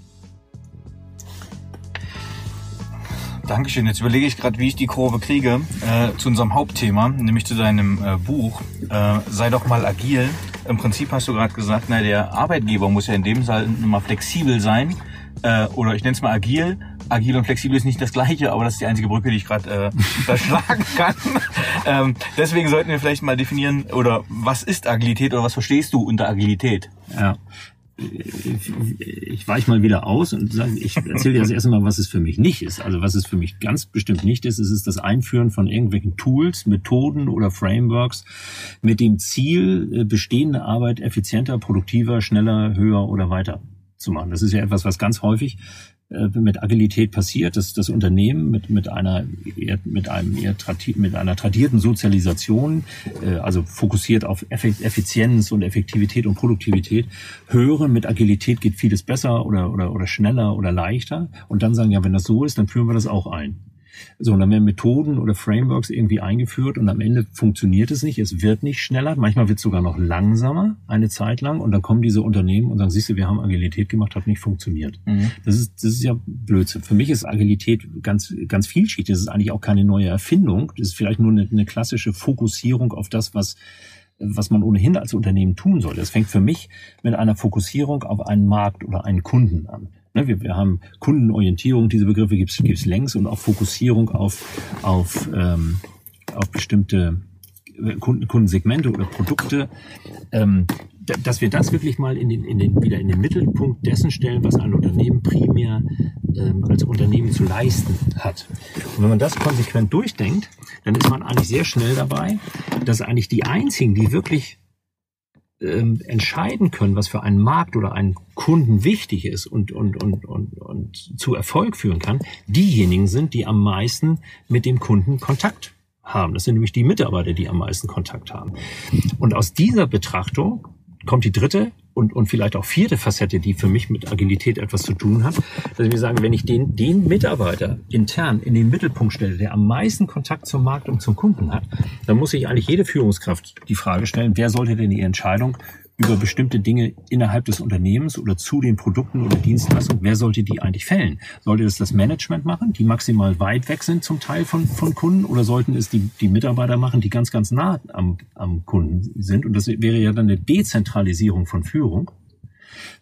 Dankeschön. Jetzt überlege ich gerade, wie ich die Kurve kriege äh, zu unserem Hauptthema, nämlich zu deinem äh, Buch. Äh, sei doch mal agil. Im Prinzip hast du gerade gesagt, na, der Arbeitgeber muss ja in dem Fall immer flexibel sein. Äh, oder ich nenne es mal agil agil und flexibel ist nicht das gleiche, aber das ist die einzige Brücke, die ich gerade äh, verschlagen kann. ähm, deswegen sollten wir vielleicht mal definieren, oder was ist Agilität oder was verstehst du unter Agilität? Ja. Ich, ich weiche mal wieder aus und sage, ich erzähle dir das erste Mal, was es für mich nicht ist. Also was es für mich ganz bestimmt nicht ist, ist das Einführen von irgendwelchen Tools, Methoden oder Frameworks mit dem Ziel, äh, bestehende Arbeit effizienter, produktiver, schneller, höher oder weiter zu machen. Das ist ja etwas, was ganz häufig mit Agilität passiert, dass das Unternehmen mit, mit einer mit einem eher mit einer tradierten Sozialisation, äh, also fokussiert auf Effizienz und Effektivität und Produktivität, hören, mit Agilität geht vieles besser oder, oder, oder schneller oder leichter und dann sagen, ja, wenn das so ist, dann führen wir das auch ein. So, und dann werden Methoden oder Frameworks irgendwie eingeführt und am Ende funktioniert es nicht, es wird nicht schneller, manchmal wird es sogar noch langsamer eine Zeit lang und dann kommen diese Unternehmen und sagen, siehst du, wir haben Agilität gemacht, hat nicht funktioniert. Mhm. Das, ist, das ist ja Blödsinn. Für mich ist Agilität ganz, ganz vielschichtig. Das ist eigentlich auch keine neue Erfindung. Das ist vielleicht nur eine, eine klassische Fokussierung auf das, was was man ohnehin als Unternehmen tun soll. Das fängt für mich mit einer Fokussierung auf einen Markt oder einen Kunden an. Ne, wir, wir haben Kundenorientierung, diese Begriffe gibt es längs und auch Fokussierung auf, auf, ähm, auf bestimmte Kunden, Kundensegmente oder Produkte, ähm, dass wir das wirklich mal in den, in den, wieder in den Mittelpunkt dessen stellen, was ein Unternehmen primär ähm, als Unternehmen zu leisten hat. Und wenn man das konsequent durchdenkt, dann ist man eigentlich sehr schnell dabei, dass eigentlich die einzigen, die wirklich ähm, entscheiden können, was für einen Markt oder einen Kunden wichtig ist und, und, und, und, und zu Erfolg führen kann, diejenigen sind, die am meisten mit dem Kunden Kontakt haben. Das sind nämlich die Mitarbeiter, die am meisten Kontakt haben. Und aus dieser Betrachtung kommt die dritte und, und vielleicht auch vierte Facette, die für mich mit Agilität etwas zu tun hat, dass wir sagen, wenn ich den, den Mitarbeiter intern in den Mittelpunkt stelle, der am meisten Kontakt zum Markt und zum Kunden hat, dann muss ich eigentlich jede Führungskraft die Frage stellen, wer sollte denn die Entscheidung über bestimmte Dinge innerhalb des Unternehmens oder zu den Produkten oder Dienstleistungen, wer sollte die eigentlich fällen? Sollte es das Management machen, die maximal weit weg sind zum Teil von, von Kunden, oder sollten es die, die Mitarbeiter machen, die ganz, ganz nah am, am Kunden sind? Und das wäre ja dann eine Dezentralisierung von Führung.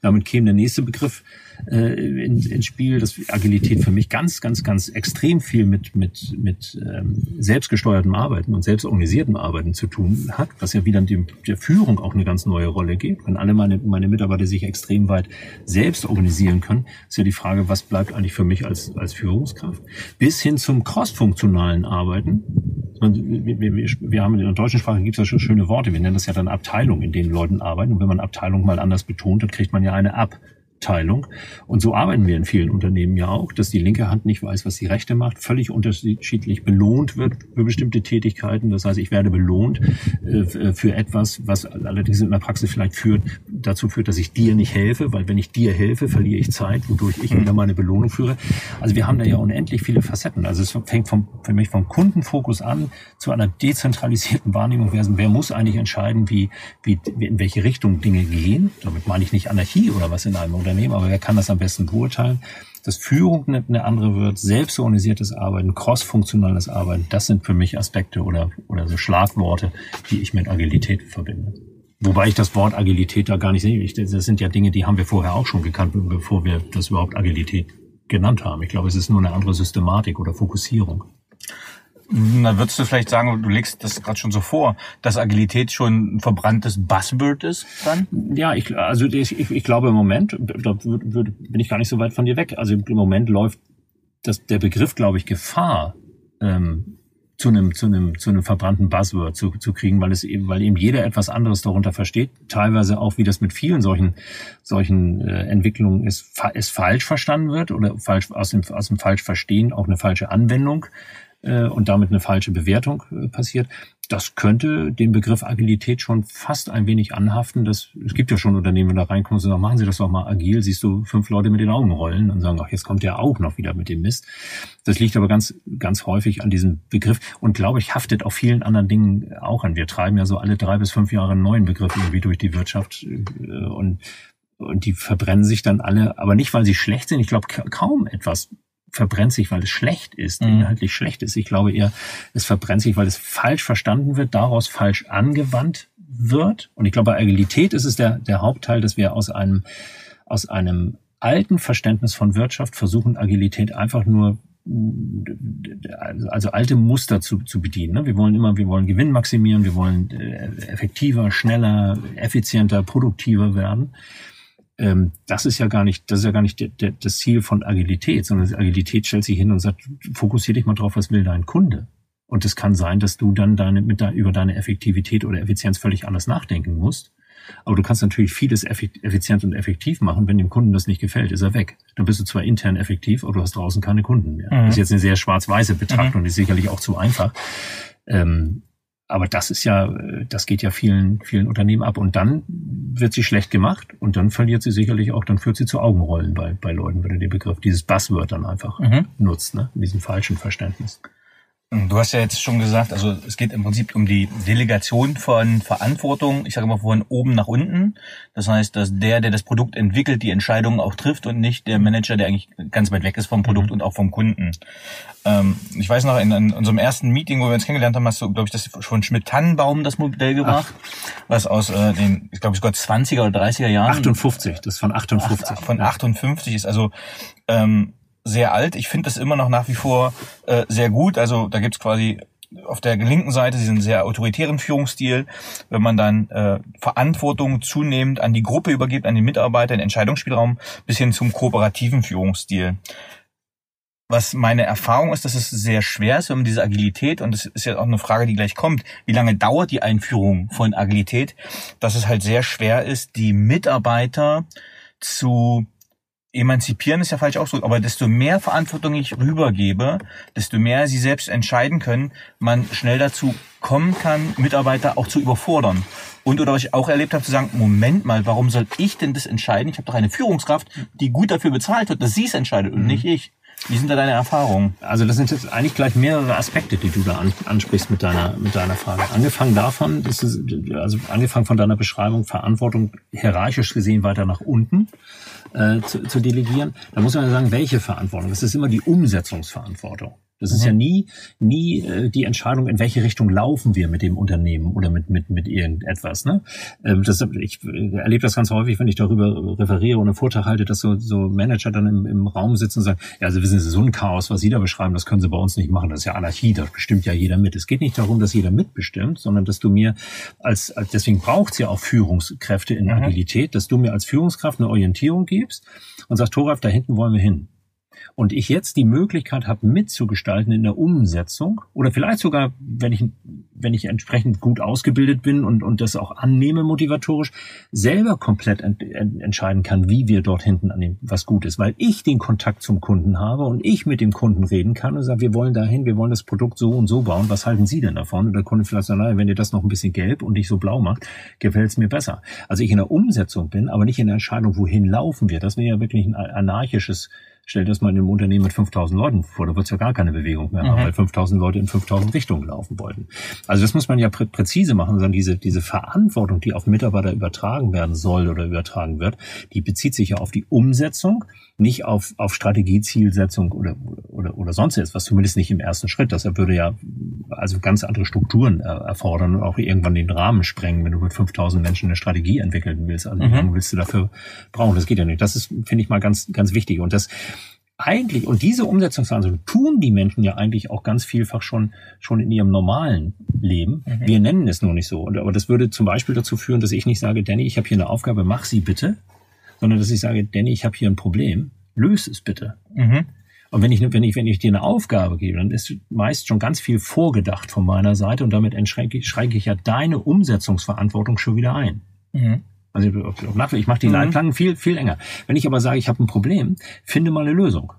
Damit käme der nächste Begriff äh, ins, ins Spiel, dass Agilität für mich ganz, ganz, ganz extrem viel mit, mit, mit ähm, selbstgesteuertem Arbeiten und selbstorganisiertem Arbeiten zu tun hat, was ja wieder dem, der Führung auch eine ganz neue Rolle gibt. Wenn alle meine, meine Mitarbeiter sich extrem weit selbst organisieren können, ist ja die Frage, was bleibt eigentlich für mich als, als Führungskraft? Bis hin zum crossfunktionalen Arbeiten. Wir, wir, wir haben in der deutschen Sprache gibt es ja schon schöne Worte. Wir nennen das ja dann Abteilung, in denen Leuten arbeiten. Und wenn man Abteilung mal anders betont, dann kriegt man ja eine Ab. Teilung. Und so arbeiten wir in vielen Unternehmen ja auch, dass die linke Hand nicht weiß, was die rechte macht, völlig unterschiedlich belohnt wird für bestimmte Tätigkeiten. Das heißt, ich werde belohnt äh, für etwas, was allerdings in der Praxis vielleicht führt, dazu führt, dass ich dir nicht helfe, weil wenn ich dir helfe, verliere ich Zeit, wodurch ich wieder meine Belohnung führe. Also wir haben da ja unendlich viele Facetten. Also es fängt vom, für mich vom Kundenfokus an zu einer dezentralisierten Wahrnehmung. Wer, wer muss eigentlich entscheiden, wie, wie, in welche Richtung Dinge gehen? Damit meine ich nicht Anarchie oder was in einem Unternehmen Unternehmen, aber wer kann das am besten beurteilen? Dass Führung eine andere wird, selbstorganisiertes Arbeiten, crossfunktionales Arbeiten, das sind für mich Aspekte oder, oder so Schlagworte, die ich mit Agilität verbinde. Wobei ich das Wort Agilität da gar nicht sehe. Das sind ja Dinge, die haben wir vorher auch schon gekannt, bevor wir das überhaupt Agilität genannt haben. Ich glaube, es ist nur eine andere Systematik oder Fokussierung. Na, würdest du vielleicht sagen, du legst das gerade schon so vor, dass Agilität schon ein verbranntes Buzzword ist dann? Ja, ich, also ich, ich glaube im Moment, da bin ich gar nicht so weit von dir weg. Also im Moment läuft das, der Begriff, glaube ich, Gefahr, ähm, zu einem, zu einem, zu einem verbrannten Buzzword zu, zu kriegen, weil es eben, weil eben jeder etwas anderes darunter versteht. Teilweise auch, wie das mit vielen solchen, solchen äh, Entwicklungen ist, fa ist falsch verstanden wird oder falsch, aus dem, aus dem falsch verstehen auch eine falsche Anwendung äh, und damit eine falsche Bewertung äh, passiert. Das könnte den Begriff Agilität schon fast ein wenig anhaften. Das, es gibt ja schon Unternehmen, da reinkommen und sagen, machen Sie das doch mal agil, siehst du fünf Leute mit den Augen rollen und sagen, ach, jetzt kommt der auch noch wieder mit dem Mist. Das liegt aber ganz, ganz häufig an diesem Begriff und glaube ich, haftet auf vielen anderen Dingen auch an. Wir treiben ja so alle drei bis fünf Jahre einen neuen Begriff irgendwie durch die Wirtschaft äh, und und die verbrennen sich dann alle, aber nicht, weil sie schlecht sind. Ich glaube, kaum etwas verbrennt sich, weil es schlecht ist, mhm. inhaltlich schlecht ist. Ich glaube eher, es verbrennt sich, weil es falsch verstanden wird, daraus falsch angewandt wird. Und ich glaube, bei Agilität ist es der, der Hauptteil, dass wir aus einem, aus einem alten Verständnis von Wirtschaft versuchen, Agilität einfach nur also alte Muster zu, zu bedienen. Ne? Wir wollen immer, wir wollen Gewinn maximieren, wir wollen äh, effektiver, schneller, effizienter, produktiver werden ähm, das ist ja gar nicht, das ist ja gar nicht der, der, das Ziel von Agilität, sondern Agilität stellt sich hin und sagt, fokussier dich mal drauf, was will dein Kunde. Und es kann sein, dass du dann deine, mit da, über deine Effektivität oder Effizienz völlig anders nachdenken musst. Aber du kannst natürlich vieles effizient und effektiv machen. Wenn dem Kunden das nicht gefällt, ist er weg. Dann bist du zwar intern effektiv, aber du hast draußen keine Kunden mehr. Mhm. Das ist jetzt eine sehr schwarz-weiße Betrachtung, mhm. die ist sicherlich auch zu einfach. Ähm, aber das ist ja, das geht ja vielen, vielen Unternehmen ab. Und dann wird sie schlecht gemacht und dann verliert sie sicherlich auch, dann führt sie zu Augenrollen bei, bei Leuten, wenn du den Begriff, dieses Buzzword dann einfach mhm. nutzt, ne, in diesem falschen Verständnis. Du hast ja jetzt schon gesagt, also es geht im Prinzip um die Delegation von Verantwortung, ich sage mal von oben nach unten. Das heißt, dass der, der das Produkt entwickelt, die Entscheidungen auch trifft und nicht der Manager, der eigentlich ganz weit weg ist vom Produkt mhm. und auch vom Kunden. Ähm, ich weiß noch, in, in, unserem ersten Meeting, wo wir uns kennengelernt haben, hast du, glaube ich, das von Schmidt-Tannenbaum das Modell gebracht, Ach. was aus äh, den, ich glaube, sogar 20er oder 30er Jahren. 58, das ist von 58. Ach, von 58 ist also ähm, sehr alt. Ich finde das immer noch nach wie vor äh, sehr gut. Also da gibt's quasi auf der linken Seite diesen sehr autoritären Führungsstil, wenn man dann äh, Verantwortung zunehmend an die Gruppe übergibt, an den Mitarbeiter, den Entscheidungsspielraum, bis hin zum kooperativen Führungsstil. Was meine Erfahrung ist, dass es sehr schwer ist, wenn man diese Agilität, und das ist ja auch eine Frage, die gleich kommt, wie lange dauert die Einführung von Agilität, dass es halt sehr schwer ist, die Mitarbeiter zu emanzipieren ist ja falsch ausgedrückt, aber desto mehr Verantwortung ich rübergebe, desto mehr sie selbst entscheiden können, man schnell dazu kommen kann, Mitarbeiter auch zu überfordern. Und oder was ich auch erlebt habe, zu sagen, Moment mal, warum soll ich denn das entscheiden? Ich habe doch eine Führungskraft, die gut dafür bezahlt wird, dass sie es entscheidet und mhm. nicht ich. Wie sind da deine Erfahrungen? Also das sind jetzt eigentlich gleich mehrere Aspekte, die du da ansprichst mit deiner, mit deiner Frage. Angefangen davon, ist es, also angefangen von deiner Beschreibung, Verantwortung hierarchisch gesehen weiter nach unten äh, zu, zu delegieren. Da muss man sagen, welche Verantwortung? Das ist immer die Umsetzungsverantwortung. Das ist mhm. ja nie, nie äh, die Entscheidung, in welche Richtung laufen wir mit dem Unternehmen oder mit mit mit irgendetwas. Ne? Ähm, das, ich äh, erlebe das ganz häufig, wenn ich darüber referiere und einen Vortrag halte, dass so, so Manager dann im, im Raum sitzen und sagen: Ja, also wissen Sie, so ein Chaos, was Sie da beschreiben, das können Sie bei uns nicht machen. Das ist ja Anarchie, da bestimmt ja jeder mit. Es geht nicht darum, dass jeder mitbestimmt, sondern dass du mir als, als deswegen braucht es ja auch Führungskräfte in mhm. Agilität, dass du mir als Führungskraft eine Orientierung gibst und sagst, Thoralf, da hinten wollen wir hin und ich jetzt die Möglichkeit habe, mitzugestalten in der Umsetzung oder vielleicht sogar, wenn ich, wenn ich entsprechend gut ausgebildet bin und, und das auch annehme motivatorisch, selber komplett ent, ent, entscheiden kann, wie wir dort hinten an dem was gut ist, weil ich den Kontakt zum Kunden habe und ich mit dem Kunden reden kann und sage, wir wollen dahin, wir wollen das Produkt so und so bauen, was halten Sie denn davon? Und der Kunde vielleicht sagt, naja, wenn ihr das noch ein bisschen gelb und nicht so blau macht, gefällt es mir besser. Also ich in der Umsetzung bin, aber nicht in der Entscheidung, wohin laufen wir. Das wäre ja wirklich ein anarchisches Stell dir das mal in einem Unternehmen mit 5000 Leuten vor, da wird es ja gar keine Bewegung mehr haben, mhm. weil 5000 Leute in 5000 Richtungen laufen wollten. Also das muss man ja prä präzise machen, sondern diese, diese Verantwortung, die auf Mitarbeiter übertragen werden soll oder übertragen wird, die bezieht sich ja auf die Umsetzung, nicht auf, auf Strategiezielsetzung oder, oder, oder sonst etwas, zumindest nicht im ersten Schritt. Das würde ja also ganz andere Strukturen äh, erfordern und auch irgendwann den Rahmen sprengen, wenn du mit 5000 Menschen eine Strategie entwickeln willst. Also mhm. willst du dafür brauchen? Das geht ja nicht. Das ist, finde ich mal ganz, ganz wichtig. Und das eigentlich, und diese Umsetzungsverantwortung tun die Menschen ja eigentlich auch ganz vielfach schon, schon in ihrem normalen Leben. Mhm. Wir nennen es nur nicht so. Aber das würde zum Beispiel dazu führen, dass ich nicht sage, Danny, ich habe hier eine Aufgabe, mach sie bitte, sondern dass ich sage, Danny, ich habe hier ein Problem, löse es bitte. Mhm. Und wenn ich, wenn ich, wenn ich dir eine Aufgabe gebe, dann ist meist schon ganz viel vorgedacht von meiner Seite und damit schränke ich, schränke ich ja deine Umsetzungsverantwortung schon wieder ein. Mhm. Also ich mache die mhm. Leitplanken viel, viel enger. Wenn ich aber sage, ich habe ein Problem, finde mal eine Lösung.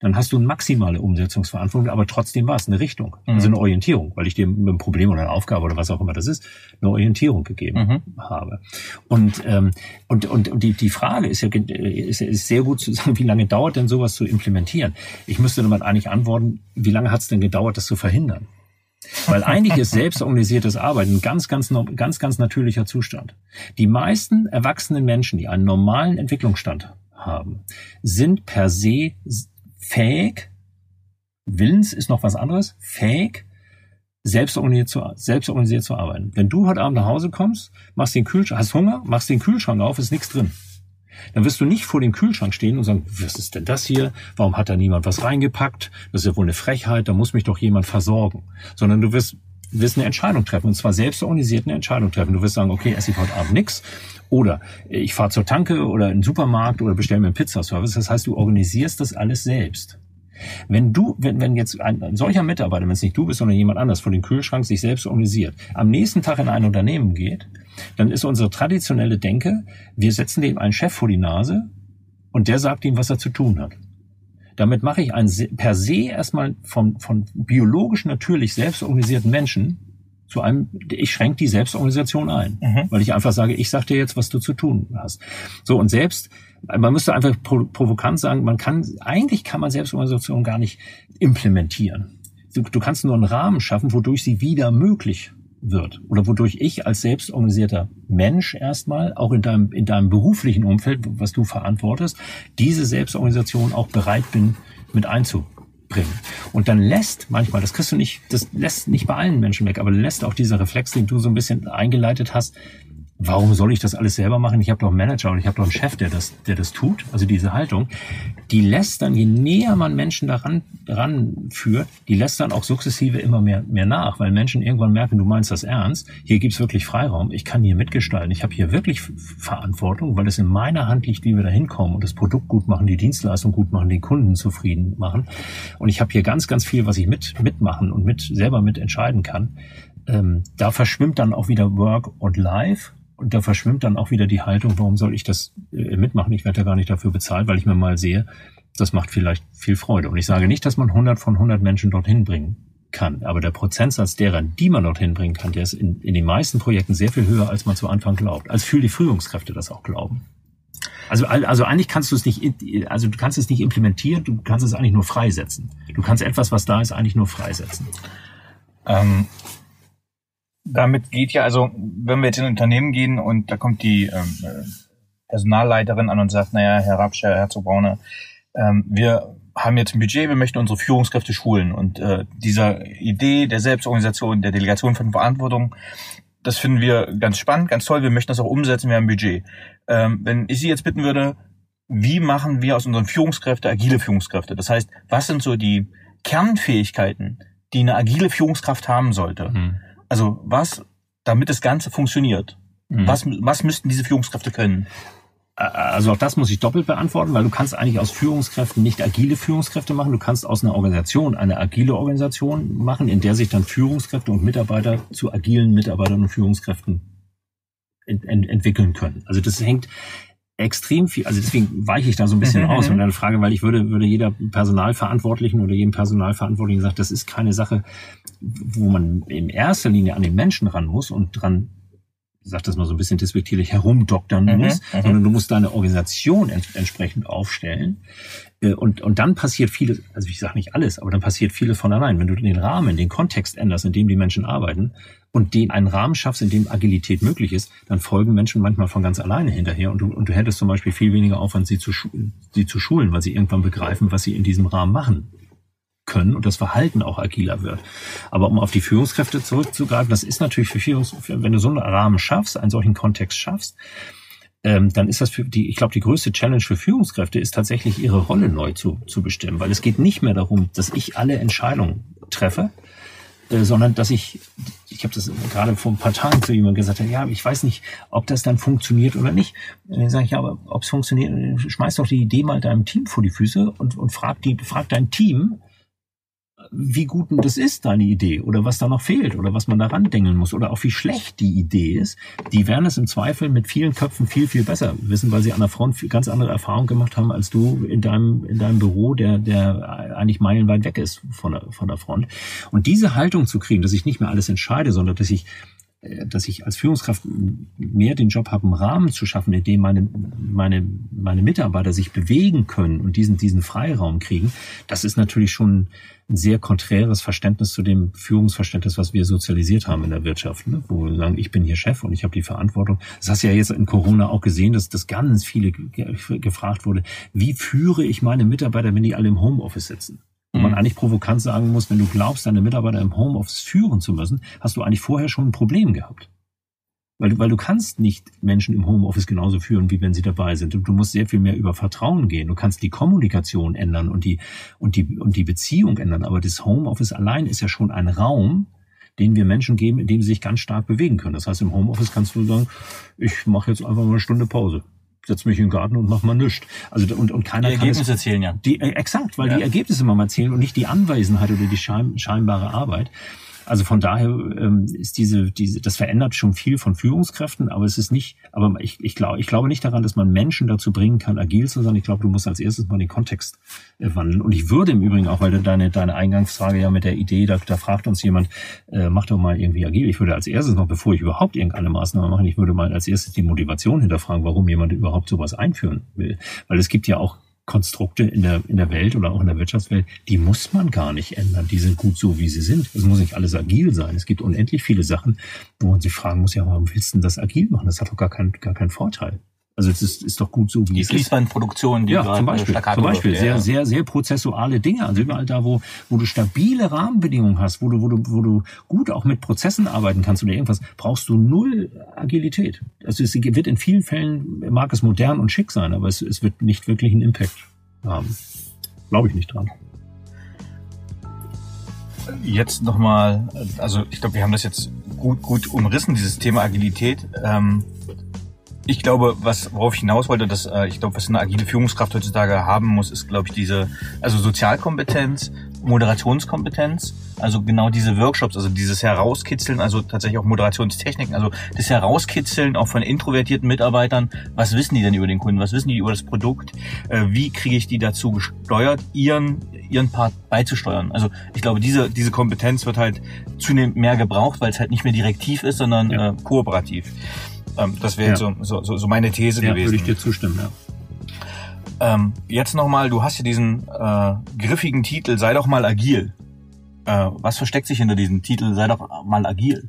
Dann hast du eine maximale Umsetzungsverantwortung, aber trotzdem war es eine Richtung, mhm. also eine Orientierung, weil ich dir mit einem Problem oder einer Aufgabe oder was auch immer das ist, eine Orientierung gegeben mhm. habe. Und, ähm, und, und, und die, die Frage ist ja ist, ist sehr gut zu sagen, wie lange dauert denn sowas zu implementieren? Ich müsste damit eigentlich antworten, wie lange hat es denn gedauert, das zu verhindern? Weil eigentlich ist selbstorganisiertes Arbeiten ein ganz, ganz, ganz, ganz natürlicher Zustand. Die meisten erwachsenen Menschen, die einen normalen Entwicklungsstand haben, sind per se fähig, Willens ist noch was anderes, fähig, selbstorganisiert zu, selbstorganisiert zu arbeiten. Wenn du heute Abend nach Hause kommst, machst den Kühlschrank, hast Hunger, machst den Kühlschrank auf, ist nichts drin dann wirst du nicht vor dem Kühlschrank stehen und sagen, was ist denn das hier? Warum hat da niemand was reingepackt? Das ist ja wohl eine Frechheit, da muss mich doch jemand versorgen. Sondern du wirst, wirst eine Entscheidung treffen, und zwar selbst organisiert eine Entscheidung treffen. Du wirst sagen, okay, esse ich heute Abend nix. Oder ich fahre zur Tanke oder in den Supermarkt oder bestelle mir einen Pizzaservice. Das heißt, du organisierst das alles selbst. Wenn du, wenn, wenn jetzt ein, ein solcher Mitarbeiter, wenn es nicht du bist, sondern jemand anders vor dem Kühlschrank sich selbst organisiert, am nächsten Tag in ein Unternehmen geht dann ist unsere traditionelle Denke, wir setzen dem einen Chef vor die Nase und der sagt ihm, was er zu tun hat. Damit mache ich einen per se erstmal von, von biologisch natürlich selbstorganisierten Menschen zu einem, ich schränke die Selbstorganisation ein, mhm. weil ich einfach sage, ich sag dir jetzt, was du zu tun hast. So und selbst, man müsste einfach provokant sagen, man kann, eigentlich kann man Selbstorganisation gar nicht implementieren. Du, du kannst nur einen Rahmen schaffen, wodurch sie wieder möglich wird oder wodurch ich als selbstorganisierter Mensch erstmal auch in deinem, in deinem beruflichen Umfeld, was du verantwortest, diese Selbstorganisation auch bereit bin, mit einzubringen. Und dann lässt manchmal, das kriegst du nicht, das lässt nicht bei allen Menschen weg, aber lässt auch dieser Reflex, den du so ein bisschen eingeleitet hast, warum soll ich das alles selber machen? Ich habe doch einen Manager und ich habe doch einen Chef, der das, der das tut. Also diese Haltung, die lässt dann, je näher man Menschen daran, daran führt, die lässt dann auch sukzessive immer mehr, mehr nach, weil Menschen irgendwann merken, du meinst das ernst. Hier gibt's wirklich Freiraum. Ich kann hier mitgestalten. Ich habe hier wirklich Verantwortung, weil es in meiner Hand liegt, wie wir da hinkommen und das Produkt gut machen, die Dienstleistung gut machen, den Kunden zufrieden machen. Und ich habe hier ganz, ganz viel, was ich mit mitmachen und mit selber mitentscheiden kann. Ähm, da verschwimmt dann auch wieder Work und Life und da verschwimmt dann auch wieder die Haltung, warum soll ich das äh, mitmachen? Ich werde ja gar nicht dafür bezahlt, weil ich mir mal sehe, das macht vielleicht viel Freude. Und ich sage nicht, dass man 100 von 100 Menschen dorthin bringen kann. Aber der Prozentsatz derer, die man dorthin bringen kann, der ist in, in den meisten Projekten sehr viel höher, als man zu Anfang glaubt. Als für die Führungskräfte das auch glauben. Also, also eigentlich kannst du es nicht, also du kannst es nicht implementieren, du kannst es eigentlich nur freisetzen. Du kannst etwas, was da ist, eigentlich nur freisetzen. Ähm, damit geht ja, also wenn wir jetzt in ein Unternehmen gehen und da kommt die ähm, äh, Personalleiterin an und sagt, naja, Herr Rapsch, Herr Herzog Braune, ähm, wir haben jetzt ein Budget, wir möchten unsere Führungskräfte schulen. Und äh, dieser Idee der Selbstorganisation, der Delegation von Verantwortung, das finden wir ganz spannend, ganz toll. Wir möchten das auch umsetzen, wir haben ein Budget. Ähm, wenn ich Sie jetzt bitten würde, wie machen wir aus unseren Führungskräften agile Führungskräfte? Das heißt, was sind so die Kernfähigkeiten, die eine agile Führungskraft haben sollte? Mhm. Also was, damit das Ganze funktioniert, mhm. was, was müssten diese Führungskräfte können? Also auch das muss ich doppelt beantworten, weil du kannst eigentlich aus Führungskräften nicht agile Führungskräfte machen. Du kannst aus einer Organisation eine agile Organisation machen, in der sich dann Führungskräfte und Mitarbeiter zu agilen Mitarbeitern und Führungskräften ent entwickeln können. Also das hängt extrem viel, also deswegen weiche ich da so ein bisschen mhm, aus und eine Frage, weil ich würde, würde jeder Personalverantwortlichen oder jedem Personalverantwortlichen sagen, das ist keine Sache, wo man in erster Linie an den Menschen ran muss und dran sag das mal so ein bisschen despektierlich, herumdoktern mhm, muss, mhm, sondern du musst deine Organisation ent entsprechend aufstellen. Äh, und, und dann passiert vieles, also ich sage nicht alles, aber dann passiert vieles von allein. Wenn du den Rahmen, den Kontext änderst, in dem die Menschen arbeiten und den einen Rahmen schaffst, in dem Agilität möglich ist, dann folgen Menschen manchmal von ganz alleine hinterher und du, und du hättest zum Beispiel viel weniger Aufwand, sie zu, sie zu schulen, weil sie irgendwann begreifen, was sie in diesem Rahmen machen können und das Verhalten auch agiler wird. Aber um auf die Führungskräfte zurückzugreifen, das ist natürlich für Führungskräfte, wenn du so einen Rahmen schaffst, einen solchen Kontext schaffst, ähm, dann ist das für die, ich glaube, die größte Challenge für Führungskräfte ist tatsächlich ihre Rolle neu zu, zu bestimmen, weil es geht nicht mehr darum, dass ich alle Entscheidungen treffe, äh, sondern dass ich, ich habe das gerade vor ein paar Tagen zu jemandem gesagt, ja, ich weiß nicht, ob das dann funktioniert oder nicht. dann sage ich, ja, aber ob es funktioniert, schmeiß doch die Idee mal deinem Team vor die Füße und, und frag, die, frag dein Team, wie gut das ist, deine Idee, oder was da noch fehlt, oder was man daran denken muss, oder auch wie schlecht die Idee ist, die werden es im Zweifel mit vielen Köpfen viel, viel besser wissen, weil sie an der Front ganz andere Erfahrungen gemacht haben, als du in deinem, in deinem Büro, der, der eigentlich meilenweit weg ist von der, von der Front. Und diese Haltung zu kriegen, dass ich nicht mehr alles entscheide, sondern dass ich dass ich als Führungskraft mehr den Job habe, einen Rahmen zu schaffen, in dem meine, meine, meine Mitarbeiter sich bewegen können und diesen, diesen Freiraum kriegen, das ist natürlich schon ein sehr konträres Verständnis zu dem Führungsverständnis, was wir sozialisiert haben in der Wirtschaft, ne? wo wir sagen, ich bin hier Chef und ich habe die Verantwortung. Das hast du ja jetzt in Corona auch gesehen, dass das ganz viele gefragt wurde, wie führe ich meine Mitarbeiter, wenn die alle im Homeoffice sitzen? Wo man mhm. eigentlich provokant sagen muss, wenn du glaubst, deine Mitarbeiter im Homeoffice führen zu müssen, hast du eigentlich vorher schon ein Problem gehabt. Weil, weil du kannst nicht Menschen im Homeoffice genauso führen, wie wenn sie dabei sind. Du, du musst sehr viel mehr über Vertrauen gehen. Du kannst die Kommunikation ändern und die, und die, und die Beziehung ändern. Aber das Homeoffice allein ist ja schon ein Raum, den wir Menschen geben, in dem sie sich ganz stark bewegen können. Das heißt, im Homeoffice kannst du sagen, ich mache jetzt einfach mal eine Stunde Pause setz mich in den Garten und mach mal nichts. Also und, und keiner die Ergebnisse kann es, erzählen ja. Die, äh, exakt, weil ja. die Ergebnisse mal erzählen und nicht die Anwesenheit oder die schein, scheinbare Arbeit. Also von daher ähm, ist diese, diese, das verändert schon viel von Führungskräften, aber es ist nicht, aber ich, ich glaube, ich glaube nicht daran, dass man Menschen dazu bringen kann, agil zu sein. Ich glaube, du musst als erstes mal den Kontext äh, wandeln. Und ich würde im Übrigen auch, weil deine, deine Eingangsfrage ja mit der Idee, da, da fragt uns jemand, äh, mach doch mal irgendwie agil. Ich würde als erstes noch, bevor ich überhaupt irgendeine Maßnahme mache, ich würde mal als erstes die Motivation hinterfragen, warum jemand überhaupt sowas einführen will. Weil es gibt ja auch Konstrukte in der, in der Welt oder auch in der Wirtschaftswelt, die muss man gar nicht ändern. Die sind gut so, wie sie sind. Es muss nicht alles agil sein. Es gibt unendlich viele Sachen, wo man sich fragen muss, ja, warum willst du denn das agil machen? Das hat doch gar keinen, gar keinen Vorteil. Also es ist, ist doch gut so, wie Die es ist. Fließbandproduktion, die Ja, zum Beispiel, zum Beispiel läuft, sehr, ja. sehr, sehr prozessuale Dinge. Also überall da, wo, wo du stabile Rahmenbedingungen hast, wo du, wo du, wo du gut auch mit Prozessen arbeiten kannst oder irgendwas, brauchst du null Agilität. Also es wird in vielen Fällen, mag es modern und schick sein, aber es, es wird nicht wirklich einen Impact haben. Glaube ich nicht dran. Jetzt nochmal, also ich glaube, wir haben das jetzt gut, gut umrissen, dieses Thema Agilität. Ähm, ich glaube, was, worauf ich hinaus wollte, dass äh, ich glaube, was eine agile Führungskraft heutzutage haben muss, ist, glaube ich, diese, also Sozialkompetenz, Moderationskompetenz, also genau diese Workshops, also dieses Herauskitzeln, also tatsächlich auch Moderationstechniken, also das Herauskitzeln auch von introvertierten Mitarbeitern, was wissen die denn über den Kunden, was wissen die über das Produkt, äh, wie kriege ich die dazu gesteuert, ihren, ihren Part beizusteuern. Also ich glaube, diese, diese Kompetenz wird halt zunehmend mehr gebraucht, weil es halt nicht mehr direktiv ist, sondern Ja. äh, kooperativ. Ähm, das wäre Ja. so, so, so meine These Ja, gewesen. würde ich dir zustimmen, ja. Ähm, jetzt nochmal, du hast ja diesen äh, griffigen Titel, sei doch mal agil. Äh, was versteckt sich hinter diesem Titel, sei doch mal agil?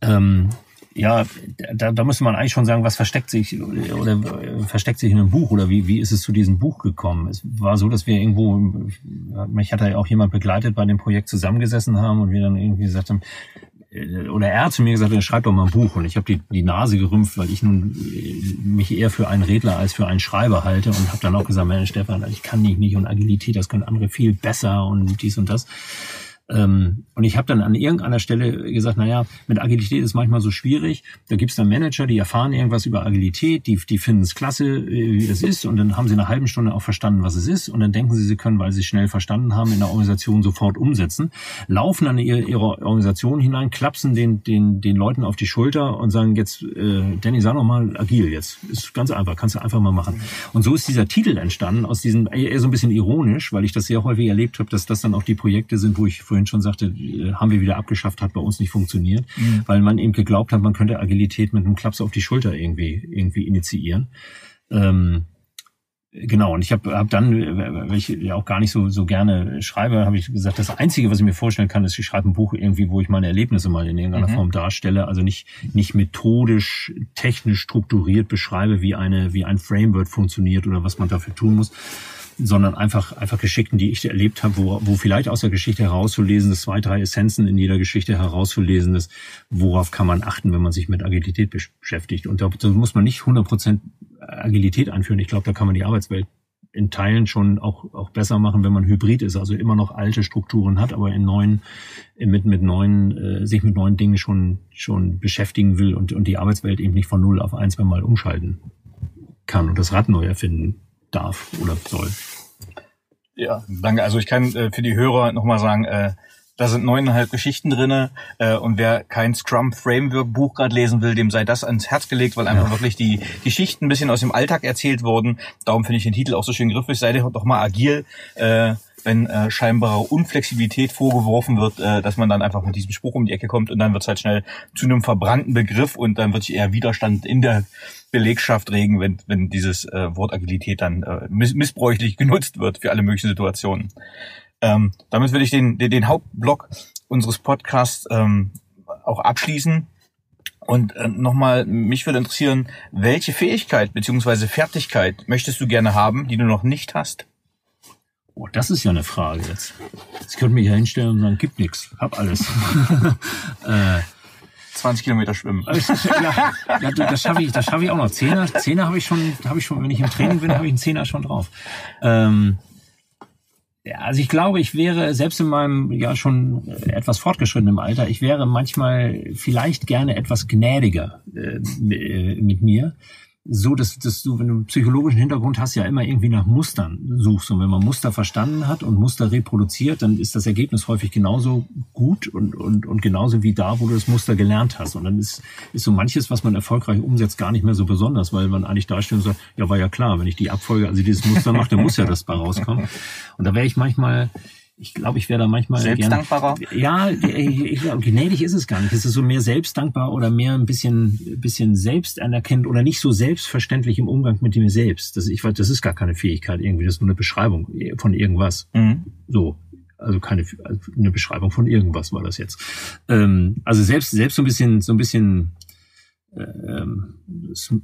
Ähm, ja, da, da müsste man eigentlich schon sagen, was versteckt sich oder äh, versteckt sich in einem Buch oder wie, wie ist es zu diesem Buch gekommen? Es war so, dass wir irgendwo, mich hat ja auch jemand begleitet bei dem Projekt zusammengesessen haben und wir dann irgendwie gesagt haben, oder er hat zu mir gesagt, schreib doch mal ein Buch. Und ich habe die, die Nase gerümpft, weil ich nun äh, mich eher für einen Redler als für einen Schreiber halte und habe dann auch gesagt, Mensch, Stefan, ich kann nicht nicht und Agilität, das können andere viel besser und dies und das. Ähm, und ich habe dann an irgendeiner Stelle gesagt, naja, mit Agilität ist manchmal so schwierig. Da gibt's dann Manager, die erfahren irgendwas über Agilität, die, die finden es klasse, äh, wie das ist. Und dann haben sie in einer halben Stunde auch verstanden, was es ist. Und dann denken sie, sie können, weil sie es schnell verstanden haben, in der Organisation sofort umsetzen. Laufen dann in ihre, ihre Organisation hinein, klapsen den, den, den Leuten auf die Schulter und sagen jetzt, äh, Danny, sag noch mal agil jetzt. Ist ganz einfach, kannst du einfach mal machen. Und so ist dieser Titel entstanden, aus diesem, eher so ein bisschen ironisch, weil ich das sehr häufig erlebt habe, dass das dann auch die Projekte sind, wo ich vorhin schon sagte, äh, haben wir wieder abgeschafft, hat bei uns nicht funktioniert, weil man eben geglaubt hat, man könnte Agilität mit einem Klaps auf die Schulter irgendwie, irgendwie initiieren. Ähm, Genau, und ich habe hab dann, äh, weil ich ja auch gar nicht so, so gerne schreibe, habe ich gesagt, das Einzige, was ich mir vorstellen kann, ist, ich schreibe ein Buch irgendwie, wo ich meine Erlebnisse mal in irgendeiner Mhm. Form darstelle. Also nicht, nicht methodisch, technisch strukturiert beschreibe, wie eine, wie ein Framework funktioniert oder was man dafür tun muss, sondern einfach, einfach Geschichten, die ich erlebt habe, wo, wo vielleicht aus der Geschichte herauszulesen ist, zwei, drei Essenzen in jeder Geschichte herauszulesen ist, worauf kann man achten, wenn man sich mit Agilität beschäftigt. Und da, da muss man nicht 100% Agilität einführen. Ich glaube, da kann man die Arbeitswelt in Teilen schon auch, auch besser machen, wenn man hybrid ist, also immer noch alte Strukturen hat, aber in neuen, mit, mit neuen, äh, sich mit neuen Dingen schon, schon beschäftigen will und, und die Arbeitswelt eben nicht von null auf eins mal umschalten kann und das Rad neu erfinden darf oder soll. Ja, danke. Also ich kann äh, für die Hörer nochmal sagen, äh, da sind neuneinhalb Geschichten drinne äh, und wer kein Scrum Framework Buch gerade lesen will, dem sei das ans Herz gelegt, weil einfach Ja. wirklich die Geschichten ein bisschen aus dem Alltag erzählt wurden. Darum finde ich den Titel auch so schön griffig. Sei doch mal agil, äh, wenn äh, scheinbare Unflexibilität vorgeworfen wird, äh, dass man dann einfach mit diesem Spruch um die Ecke kommt und dann wird es halt schnell zu einem verbrannten Begriff und dann wird sich eher Widerstand in der Belegschaft regen, wenn, wenn dieses äh, Wort Agilität dann äh, miss missbräuchlich genutzt wird für alle möglichen Situationen. Ähm, damit will ich den, den, den Hauptblock unseres Podcasts ähm, auch abschließen. Und äh, nochmal, mich würde interessieren, welche Fähigkeit beziehungsweise Fertigkeit möchtest du gerne haben, die du noch nicht hast? Oh, das ist ja eine Frage jetzt. Ich könnte mich ja hinstellen und sagen, gibt nichts, hab alles. äh, 20 Kilometer schwimmen. ja, das schaffe ich, das schaffe ich auch noch. Zehner, Zehner habe ich schon, habe ich schon, wenn ich im Training bin, habe ich einen Zehner schon drauf. Ähm, also ich glaube, ich wäre selbst in meinem ja schon etwas fortgeschrittenen Alter, ich wäre manchmal vielleicht gerne etwas gnädiger äh, mit mir, so dass, dass du, wenn du einen psychologischen Hintergrund hast, ja immer irgendwie nach Mustern suchst. Und wenn man Muster verstanden hat und Muster reproduziert, dann ist das Ergebnis häufig genauso gut und, und, und genauso wie da, wo du das Muster gelernt hast. Und dann ist, ist so manches, was man erfolgreich umsetzt, gar nicht mehr so besonders, weil man eigentlich da steht und sagt, ja, war ja klar, wenn ich die Abfolge, also dieses Muster mache, dann muss ja das bei rauskommen. Und da wäre ich manchmal, ich glaube, ich wäre da manchmal Selbstdankbarer? Ja, ich, ich, glaube, gnädig ist es gar nicht. Es ist so mehr selbstdankbar oder mehr ein bisschen, bisschen selbstanerkennend oder nicht so selbstverständlich im Umgang mit mir selbst. Das, ich das ist gar keine Fähigkeit irgendwie. Das ist nur eine Beschreibung von irgendwas. Mhm. So. Also keine, eine Beschreibung von irgendwas war das jetzt. Ähm, also selbst, selbst so ein bisschen, so ein bisschen, ähm,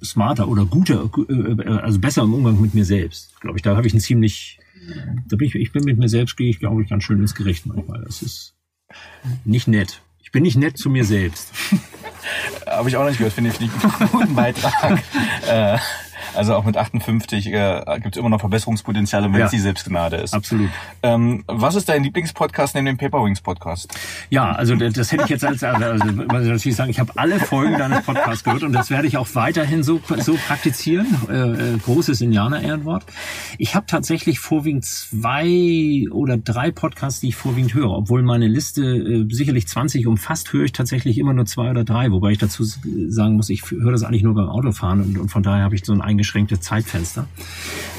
smarter oder guter, äh, also besser im Umgang mit mir selbst. Glaube ich, da habe ich ein ziemlich, da bin ich, ich bin mit mir selbst, gehe ich, glaube ich, ganz schön ins Gericht manchmal. Das ist nicht nett. Ich bin nicht nett zu mir selbst. habe ich auch nicht gehört, finde ich, einen guten Beitrag. äh, also auch mit 58 äh, gibt es immer noch Verbesserungspotenziale, wenn ja, es die Selbstgnade ist. Absolut. Ähm, was ist dein Lieblingspodcast neben dem Paperwings Podcast? Ja, also das hätte ich jetzt als, also, was ich natürlich sagen, ich habe alle Folgen deines Podcasts gehört und das werde ich auch weiterhin so, so praktizieren. Äh, äh großes Indianer-Ehrenwort. Ich habe tatsächlich vorwiegend zwei oder drei Podcasts, die ich vorwiegend höre. Obwohl meine Liste äh, sicherlich 20 umfasst, höre ich tatsächlich immer nur zwei oder drei. Wobei ich dazu sagen muss, ich höre das eigentlich nur beim Autofahren und, und von daher habe ich so ein eingeschränktes Zeitfenster.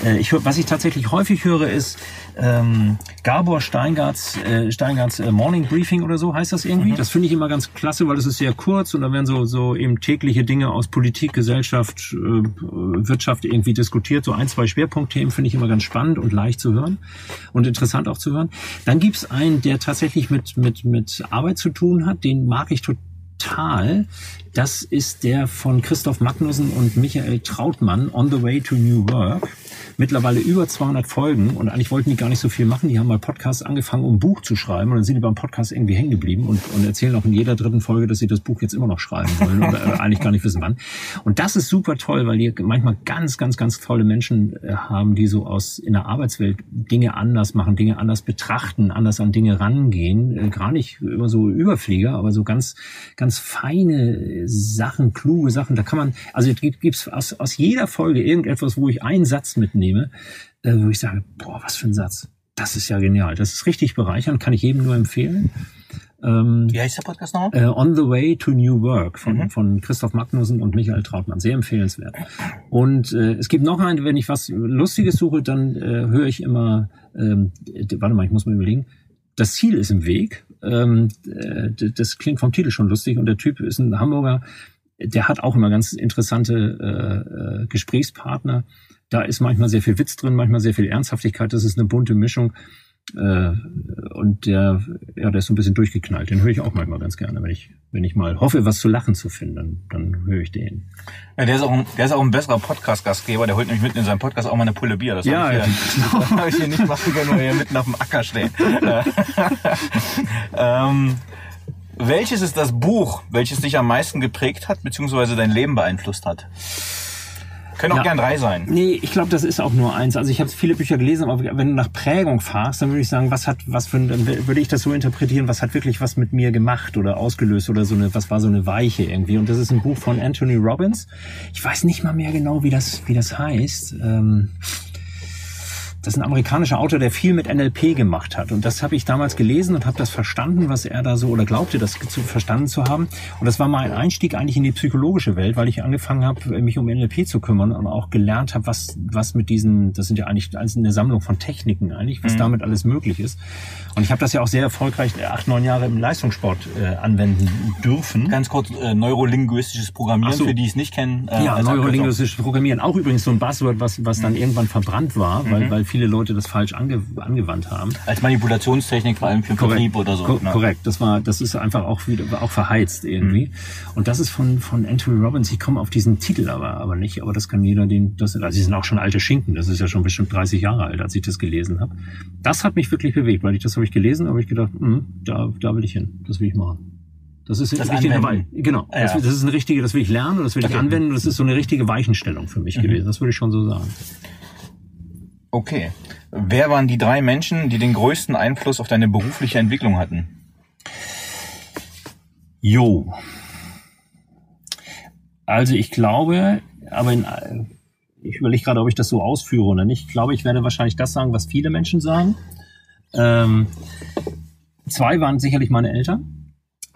Äh, ich, was ich tatsächlich häufig höre, ist ähm, Gabor Steingarts, äh, Steingarts äh, Morning Briefing oder so heißt das irgendwie. Mhm. Das finde ich immer ganz klasse, weil das ist sehr kurz und da werden so, so eben tägliche Dinge aus Politik, Gesellschaft, äh, Wirtschaft irgendwie diskutiert. So ein, zwei Schwerpunktthemen finde ich immer ganz spannend und leicht zu hören und interessant auch zu hören. Dann gibt's einen, der tatsächlich mit, mit, mit Arbeit zu tun hat. Den mag ich total. Das ist der von Christoph Magnussen und Michael Trautmann, On the Way to New Work mittlerweile über 200 Folgen und eigentlich wollten die gar nicht so viel machen. Die haben mal Podcasts angefangen, um ein Buch zu schreiben und dann sind die beim Podcast irgendwie hängen geblieben und, und erzählen auch in jeder dritten Folge, dass sie das Buch jetzt immer noch schreiben wollen und äh, eigentlich gar nicht wissen wann. Und das ist super toll, weil die manchmal ganz, ganz, ganz tolle Menschen äh, haben, die so aus in der Arbeitswelt Dinge anders machen, Dinge anders betrachten, anders an Dinge rangehen. Äh, gar nicht immer so Überflieger, aber so ganz, ganz feine Sachen, kluge Sachen. Da kann man, also gibt es aus, aus jeder Folge irgendetwas, wo ich einen Satz mitnehme nehme, äh, wo ich sage, boah, was für ein Satz. Das ist ja genial. Das ist richtig bereichernd, kann ich jedem nur empfehlen. Ähm, Wie heißt der Podcast noch? Äh, On the Way to New Work von, mhm. von Christoph Magnussen und Michael Trautmann. Sehr empfehlenswert. Und äh, es gibt noch einen, wenn ich was Lustiges suche, dann äh, höre ich immer, ähm, warte mal, ich muss mal überlegen, das Ziel ist im Weg. Ähm, äh, das klingt vom Titel schon lustig und der Typ ist ein Hamburger, der hat auch immer ganz interessante äh, äh, Gesprächspartner. Da ist manchmal sehr viel Witz drin, manchmal sehr viel Ernsthaftigkeit. Das ist eine bunte Mischung. Äh, und der, ja, der ist so ein bisschen durchgeknallt. Den höre ich auch manchmal ganz gerne, wenn ich, wenn ich mal hoffe, was zu lachen zu finden, dann, dann höre ich den. Ja, der ist auch ein, der ist auch ein besserer Podcast-Gastgeber. Der holt nämlich mitten in seinem Podcast auch mal eine Pulle Bier. Das ja, habe ich, hier, ja. Das hab ich hier nicht machen können, weil hier mitten auf dem Acker stehen. ähm, welches ist das Buch, welches dich am meisten geprägt hat, beziehungsweise dein Leben beeinflusst hat? Können auch ja. gern drei sein. Nee, ich glaube, das ist auch nur eins. Also ich habe viele Bücher gelesen, aber wenn du nach Prägung fragst, dann würde ich sagen, was hat, was für, dann würde ich das so interpretieren, was hat wirklich was mit mir gemacht oder ausgelöst oder so eine, was war so eine Weiche irgendwie. Und das ist ein Buch von Anthony Robbins. Ich weiß nicht mal mehr genau, wie das, wie das heißt. Ähm das ist ein amerikanischer Autor, der viel mit NLP gemacht hat. Und das habe ich damals gelesen und habe das verstanden, was er da so oder glaubte, das zu, verstanden zu haben. Und das war mal ein Einstieg eigentlich in die psychologische Welt, weil ich angefangen habe, mich um NLP zu kümmern und auch gelernt habe, was, was mit diesen, das sind ja eigentlich eine Sammlung von Techniken eigentlich, was mhm. damit alles möglich ist. Und ich habe das ja auch sehr erfolgreich acht, neun Jahre im Leistungssport äh, anwenden dürfen. Ganz kurz, äh, neurolinguistisches Programmieren, so. für die es nicht kennen. Äh, ja, neurolinguistisches Programmieren. Auch übrigens so ein Buzzword, was, was dann mhm. irgendwann verbrannt war, mhm. weil, weil viele Leute das falsch ange, angewandt haben. Als Manipulationstechnik vor allem für korrekt, Vertrieb oder so. Ko ne? Korrekt, das war, das ist einfach auch wieder, auch verheizt irgendwie. Mhm. Und das ist von, von Anthony Robbins. Ich komme auf diesen Titel aber, aber nicht, aber das kann jeder den, das, also sie sind auch schon alte Schinken. Das ist ja schon bestimmt 30 Jahre alt, als ich das gelesen habe. Das hat mich wirklich bewegt, weil ich das habe ich gelesen, habe ich gedacht, mh, da, da will ich hin. Das will ich machen. Das ist das richtig dabei. Genau. Ja. Das, das, ist eine richtige, das will ich lernen, das will ich okay. anwenden. Das ist so eine richtige Weichenstellung für mich mhm. gewesen. Das würde ich schon so sagen. Okay. Wer waren die drei Menschen, die den größten Einfluss auf deine berufliche Entwicklung hatten? Jo. Also ich glaube, aber in, ich überlege gerade, ob ich das so ausführe oder nicht. Ich glaube, ich werde wahrscheinlich das sagen, was viele Menschen sagen. Ähm, zwei waren sicherlich meine Eltern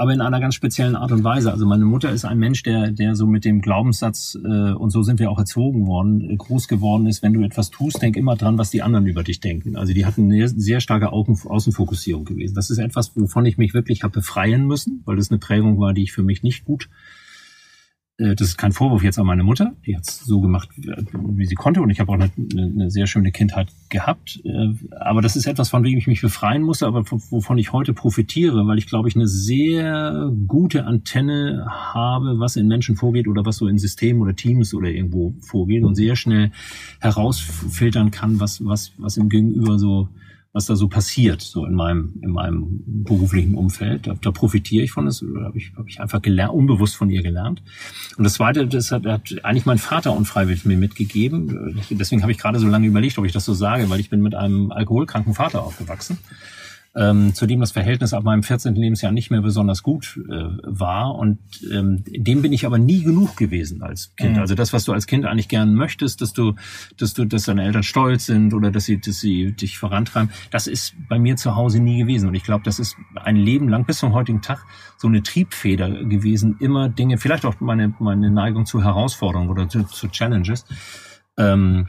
aber in einer ganz speziellen Art und Weise. Also meine Mutter ist ein Mensch, der, der so mit dem Glaubenssatz, äh, und so sind wir auch erzogen worden, äh, groß geworden ist, wenn du etwas tust, denk immer dran, was die anderen über dich denken. Also die hatten eine sehr starke Außenfokussierung gewesen. Das ist etwas, wovon ich mich wirklich habe befreien müssen, weil das eine Prägung war, die ich für mich nicht gut das ist kein Vorwurf jetzt an meine Mutter. Die hat es so gemacht, wie sie konnte. Und ich habe auch eine, eine, sehr schöne Kindheit gehabt. Äh, aber das ist etwas, von dem ich mich befreien musste, aber wovon ich heute profitiere, weil ich, glaube ich, eine sehr gute Antenne habe, was in Menschen vorgeht oder was so in Systemen oder Teams oder irgendwo vorgeht und sehr schnell herausfiltern kann, was, was, was im Gegenüber so was da so passiert, so in meinem, in meinem beruflichen Umfeld. Da, da profitiere ich von, das habe ich, hab ich einfach gelernt, unbewusst von ihr gelernt. Und das Zweite, das hat, hat eigentlich mein Vater unfreiwillig mir mitgegeben. Deswegen habe ich gerade so lange überlegt, ob ich das so sage, weil ich bin mit einem alkoholkranken Vater aufgewachsen ähm, zu dem das Verhältnis ab meinem 14. Lebensjahr nicht mehr besonders gut äh, war. Und ähm, dem bin ich aber nie genug gewesen als Kind. Mhm. Also das, was du als Kind eigentlich gern möchtest, dass du, dass du, dass deine Eltern stolz sind oder dass sie, dass sie dich vorantreiben, das ist bei mir zu Hause nie gewesen. Und ich glaube, das ist ein Leben lang bis zum heutigen Tag so eine Triebfeder gewesen, immer Dinge, vielleicht auch meine, meine Neigung zu Herausforderungen oder zu, zu Challenges. Ähm,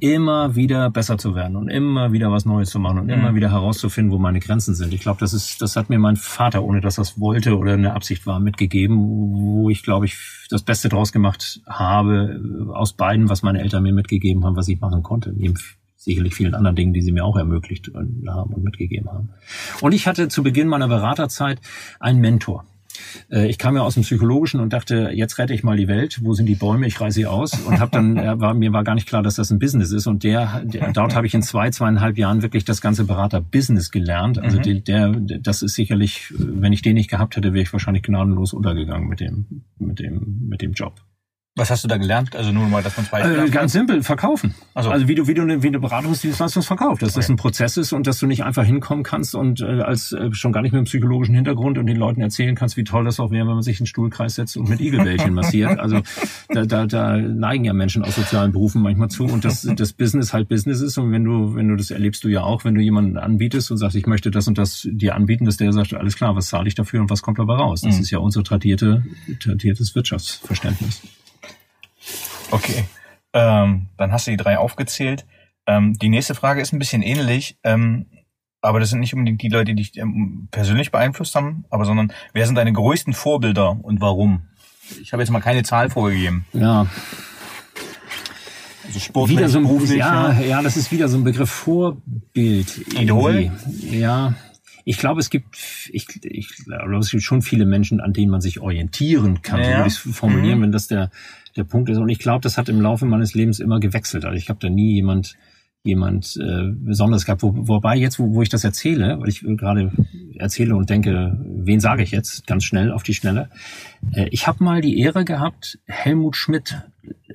immer wieder besser zu werden und immer wieder was Neues zu machen und immer mhm. wieder herauszufinden, wo meine Grenzen sind. Ich glaube, das ist, das hat mir mein Vater, ohne dass das wollte oder eine Absicht war, mitgegeben, wo ich, glaube ich, das Beste draus gemacht habe aus beiden, was meine Eltern mir mitgegeben haben, was ich machen konnte. Neben sicherlich vielen anderen Dingen, die sie mir auch ermöglicht haben und mitgegeben haben. Und ich hatte zu Beginn meiner Beraterzeit einen Mentor. Äh, ich kam ja aus dem Psychologischen und dachte, jetzt rette ich mal die Welt. Wo sind die Bäume? Ich reise sie aus. Und habe dann, äh, war, mir war gar nicht klar, dass das ein Business ist. Und der, der dort habe ich in zwei, zweieinhalb Jahren wirklich das ganze Berater-Business gelernt. Also mhm. der, der, das ist sicherlich, wenn ich den nicht gehabt hätte, wäre ich wahrscheinlich gnadenlos untergegangen mit dem, mit dem, mit dem Job. Was hast du da gelernt? Also nur mal, dass man zwei äh, Ganz simpel, verkaufen. Also, also wie du wie du eine, wie eine Beratungsdienstleistung verkaufst, dass okay. das ein Prozess ist und dass du nicht einfach hinkommen kannst und äh, als äh, schon gar nicht mit einem psychologischen Hintergrund und den Leuten erzählen kannst, wie toll das auch wäre, wenn man sich in einen Stuhlkreis setzt und mit Igelbällchen massiert. Also da, da, da neigen ja Menschen aus sozialen Berufen manchmal zu und dass das Business halt Business ist und wenn du wenn du das erlebst du ja auch, wenn du jemanden anbietest und sagst, ich möchte das und das dir anbieten, dass der sagt, alles klar, was zahle ich dafür und was kommt dabei raus? Das mhm. ist ja unser tradierte, tradiertes Wirtschaftsverständnis. Okay, ähm, dann hast du die drei aufgezählt. Ähm, die nächste Frage ist ein bisschen ähnlich, ähm, aber das sind nicht unbedingt die Leute, die dich ähm, persönlich beeinflusst haben, aber sondern wer sind deine größten Vorbilder und warum? Ich habe jetzt mal keine Zahl vorgegeben. Ja. Also Sport wieder so ein ja, ja, das ist wieder so ein Begriff Vorbild. Idol? Ja. Ich glaube, es gibt, ich, ich glaube, es gibt schon viele Menschen, an denen man sich orientieren kann, ja. so würde ich es formulieren, mhm. wenn das der der Punkt ist. Und ich glaube, das hat im Laufe meines Lebens immer gewechselt. Also ich habe da nie jemand jemand äh, besonders gehabt. Wo, wobei jetzt, wo, wo ich das erzähle, weil ich gerade erzähle und denke, wen sage ich jetzt ganz schnell auf die Schnelle. Äh, ich habe mal die Ehre gehabt, Helmut Schmidt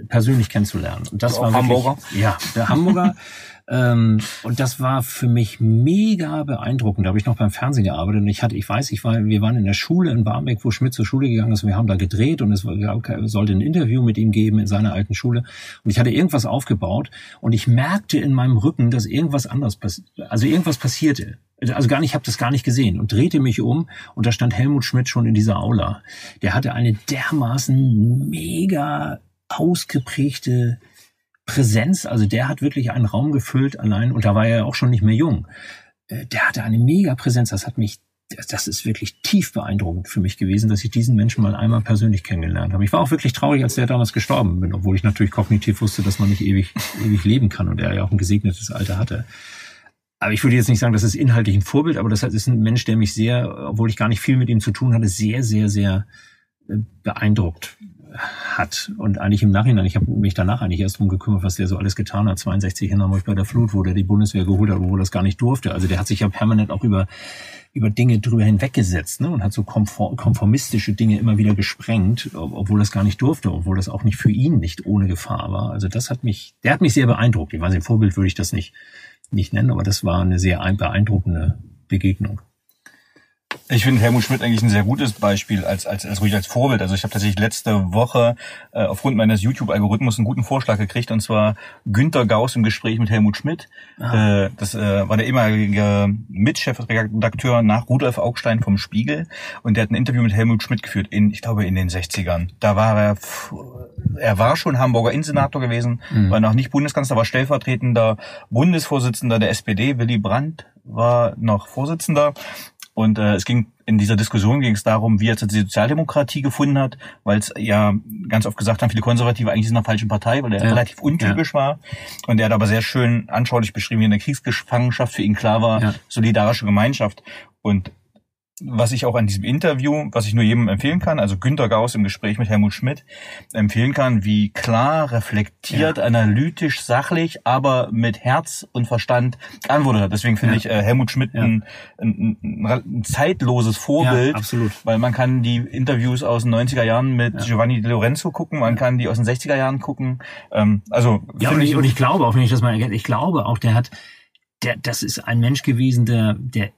persönlich kennenzulernen. Und das war wirklich, Hamburger. Ja, der Hamburger. Ähm, und das war für mich mega beeindruckend. Da habe ich noch beim Fernsehen gearbeitet und ich hatte, ich weiß, ich war, wir waren in der Schule in Barmbek, wo Schmidt zur Schule gegangen ist. Und wir haben da gedreht und es sollte ein Interview mit ihm geben in seiner alten Schule. Und ich hatte irgendwas aufgebaut und ich merkte in meinem Rücken, dass irgendwas anders passiert, also irgendwas passierte. Also gar nicht, ich habe das gar nicht gesehen und drehte mich um und da stand Helmut Schmidt schon in dieser Aula. Der hatte eine dermaßen mega ausgeprägte Präsenz, also der hat wirklich einen Raum gefüllt allein und da war er ja auch schon nicht mehr jung. Äh, der hatte eine mega Präsenz, das hat mich das ist wirklich tief beeindruckend für mich gewesen, dass ich diesen Menschen mal einmal persönlich kennengelernt habe. Ich war auch wirklich traurig, als der damals gestorben bin, obwohl ich natürlich kognitiv wusste, dass man nicht ewig, ewig leben kann und er ja auch ein gesegnetes Alter hatte. Aber ich würde jetzt nicht sagen, das ist inhaltlich ein Vorbild, aber das ist ein Mensch, der mich sehr, obwohl ich gar nicht viel mit ihm zu tun hatte, sehr, sehr, sehr äh, beeindruckt hat. Und eigentlich im Nachhinein, ich habe mich danach eigentlich erst drum gekümmert, was der so alles getan hat. 62 in Hamburg bei der Flut, wo der die Bundeswehr geholt hat, obwohl das gar nicht durfte. Also der hat sich ja permanent auch über über Dinge drüber hinweggesetzt ne, und hat so konformistische Dinge immer wieder gesprengt, obwohl das gar nicht durfte, obwohl das auch nicht für ihn nicht ohne Gefahr war. Also das hat mich, der hat mich sehr beeindruckt. Ich weiß nicht, Vorbild würde ich das nicht, nicht nennen, aber das war eine sehr beeindruckende Begegnung. Ich finde Helmut Schmidt eigentlich ein sehr gutes Beispiel als als als ruhig als Vorbild. Also ich habe tatsächlich letzte Woche äh, aufgrund meines YouTube-Algorithmus einen guten Vorschlag gekriegt und zwar Günter Gauss im Gespräch mit Helmut Schmidt. Ah. Äh, das äh, war der ehemalige Mitchefredakteur nach Rudolf Augstein vom Spiegel und der hat ein Interview mit Helmut Schmidt geführt in ich glaube in den 60ern. Da war er er war schon Hamburger Innensenator gewesen, mhm. war noch nicht Bundeskanzler, war stellvertretender Bundesvorsitzender der SPD. Willy Brandt war noch Vorsitzender und äh, es ging in dieser Diskussion ging es darum, wie er die Sozialdemokratie gefunden hat, weil es ja ganz oft gesagt haben, viele Konservative eigentlich sind in der falschen Partei, weil er Ja. relativ untypisch war. Und er hat aber sehr schön anschaulich beschrieben, wie in der Kriegsgefangenschaft für ihn klar war, Ja. solidarische Gemeinschaft. Und was ich auch an diesem Interview, was ich nur jedem empfehlen kann, also Günter Gauss im Gespräch mit Helmut Schmidt, empfehlen kann, wie klar, reflektiert, analytisch, sachlich, aber mit Herz und Verstand geantwortet hat. Deswegen finde Ja. ich äh, Helmut Schmidt Ja. ein, ein, ein, zeitloses Vorbild, Ja, absolut. weil man kann die Interviews aus den 90er Jahren mit Ja. Giovanni Di Lorenzo gucken, man kann die aus den 60er Jahren gucken. Ähm, also Ja, und ich, und ich glaube auch, wenn ich das mal erkenne, ich glaube auch, der hat, der, das ist ein Mensch gewesen, der, der,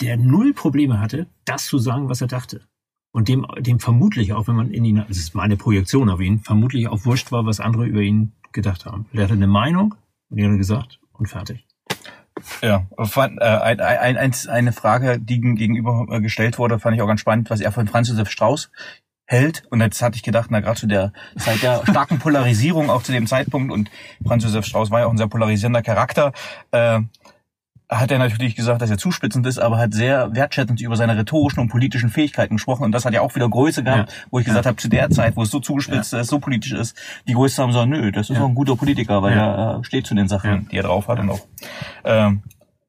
der null Probleme hatte, das zu sagen, was er dachte. Und dem, dem vermutlich auch, wenn man in ihn, das ist meine Projektion auf ihn, vermutlich auch wurscht war, was andere über ihn gedacht haben. Der hatte eine Meinung und die hat er gesagt und fertig. Ja, fand, äh, ein, ein, ein, eine Frage, die ihm gegenüber äh, gestellt wurde, fand ich auch ganz spannend, was er von Franz Josef Strauß hält. Und jetzt hatte ich gedacht, na gerade zu der Zeit der starken Polarisierung, auch zu dem Zeitpunkt, und Franz Josef Strauß war ja auch ein sehr polarisierender Charakter, äh, hat er natürlich gesagt, dass er zuspitzend ist, aber hat sehr wertschätzend über seine rhetorischen und politischen Fähigkeiten gesprochen. Und das hat ja auch wieder Größe gehabt, Ja. wo ich gesagt habe, zu der Zeit, wo es so zugespitzt ist, so politisch ist, die Größe haben gesagt, nö, das ist doch ein guter Politiker, weil Ja. er äh, steht zu den Sachen, Ja. die er drauf hat und auch ähm,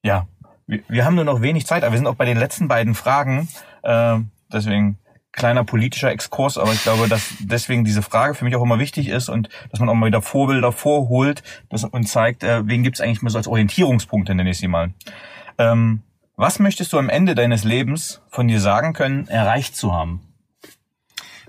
ja, wir, wir haben nur noch wenig Zeit, aber wir sind auch bei den letzten beiden Fragen. Ähm, deswegen kleiner politischer Exkurs, aber ich glaube, dass deswegen diese Frage für mich auch immer wichtig ist und dass man auch mal wieder Vorbilder vorholt das, und zeigt, äh, wen gibt's eigentlich mal so als Orientierungspunkte, nenne ich sie mal. Ähm, was möchtest du am Ende deines Lebens von dir sagen können, erreicht zu haben?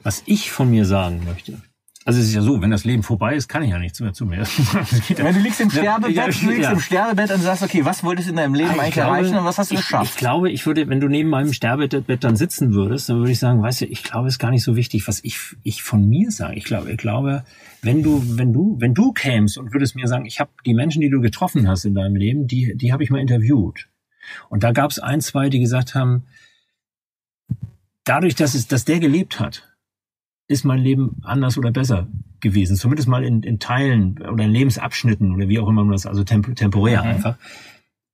Was ich von mir sagen möchte. Also es ist ja so, wenn das Leben vorbei ist, kann ich ja nichts mehr zu mir. Ja- Wenn du liegst im Sterbebett, Ja, du liegst ja. im Sterbebett und sagst, okay, was wolltest du in deinem Leben Ich eigentlich glaube, erreichen und was hast du ich, geschafft? Ich glaube, ich würde, wenn du neben meinem Sterbebett dann sitzen würdest, dann würde ich sagen, weißt du, ich glaube, es ist gar nicht so wichtig, was ich, ich von mir sage. Ich glaube, ich glaube, wenn du, wenn du, wenn du kämst und würdest mir sagen, ich habe die Menschen, die du getroffen hast in deinem Leben, die, die habe ich mal interviewt. Und da gab es ein, zwei, die gesagt haben, dadurch, dass es, dass der gelebt hat, ist mein Leben anders oder besser gewesen. Zumindest mal in, in Teilen oder in Lebensabschnitten oder wie auch immer man das, also temp temporär Mhm. einfach.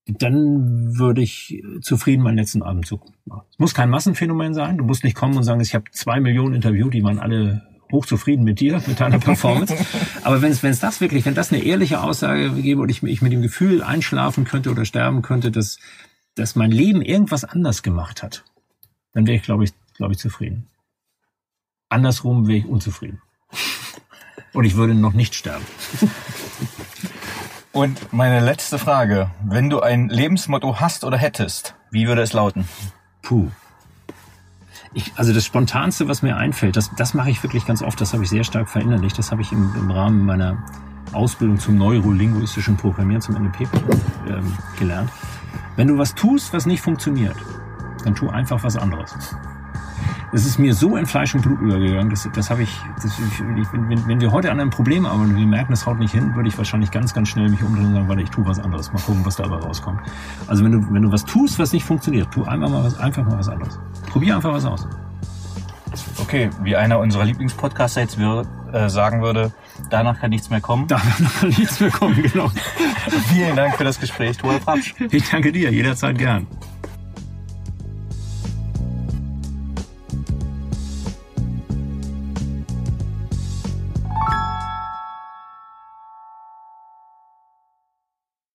Dann würde ich zufrieden meinen letzten Abendzug machen. Es muss kein Massenphänomen sein. Du musst nicht kommen und sagen, ich habe zwei Millionen interviewt, die waren alle hochzufrieden mit dir, mit deiner Performance. Aber wenn es wenn es das wirklich, wenn das eine ehrliche Aussage gäbe und ich, ich mit dem Gefühl einschlafen könnte oder sterben könnte, dass, dass mein Leben irgendwas anders gemacht hat, dann wäre ich, glaube ich, glaube ich, zufrieden. Andersrum wäre ich unzufrieden. Und ich würde noch nicht sterben. Und meine letzte Frage. Wenn du ein Lebensmotto hast oder hättest, wie würde es lauten? Puh. Ich, also das Spontanste, was mir einfällt, das, das mache ich wirklich ganz oft, das habe ich sehr stark verinnerlicht. Das habe ich im, im Rahmen meiner Ausbildung zum neurolinguistischen Programmieren, zum NLP ähm, gelernt. Wenn du was tust, was nicht funktioniert, dann tu einfach was anderes. Das ist mir so in Fleisch und Blut übergegangen, das, das habe ich, das, ich wenn, wenn wir heute an einem Problem arbeiten und wir merken, das haut nicht hin, würde ich wahrscheinlich ganz, ganz schnell mich umdrehen und sagen, warte, ich tue was anderes. Mal gucken, was dabei rauskommt. Also wenn du, wenn du was tust, was nicht funktioniert, tu einfach mal was, einfach mal was anderes. Probier einfach was aus. Okay, wie einer unserer Lieblingspodcaster jetzt wir, äh, sagen würde, danach kann nichts mehr kommen. Da wird noch nichts mehr kommen, genau. Vielen Dank für das Gespräch, Thomas Rapsch. Ich danke dir, jederzeit gern.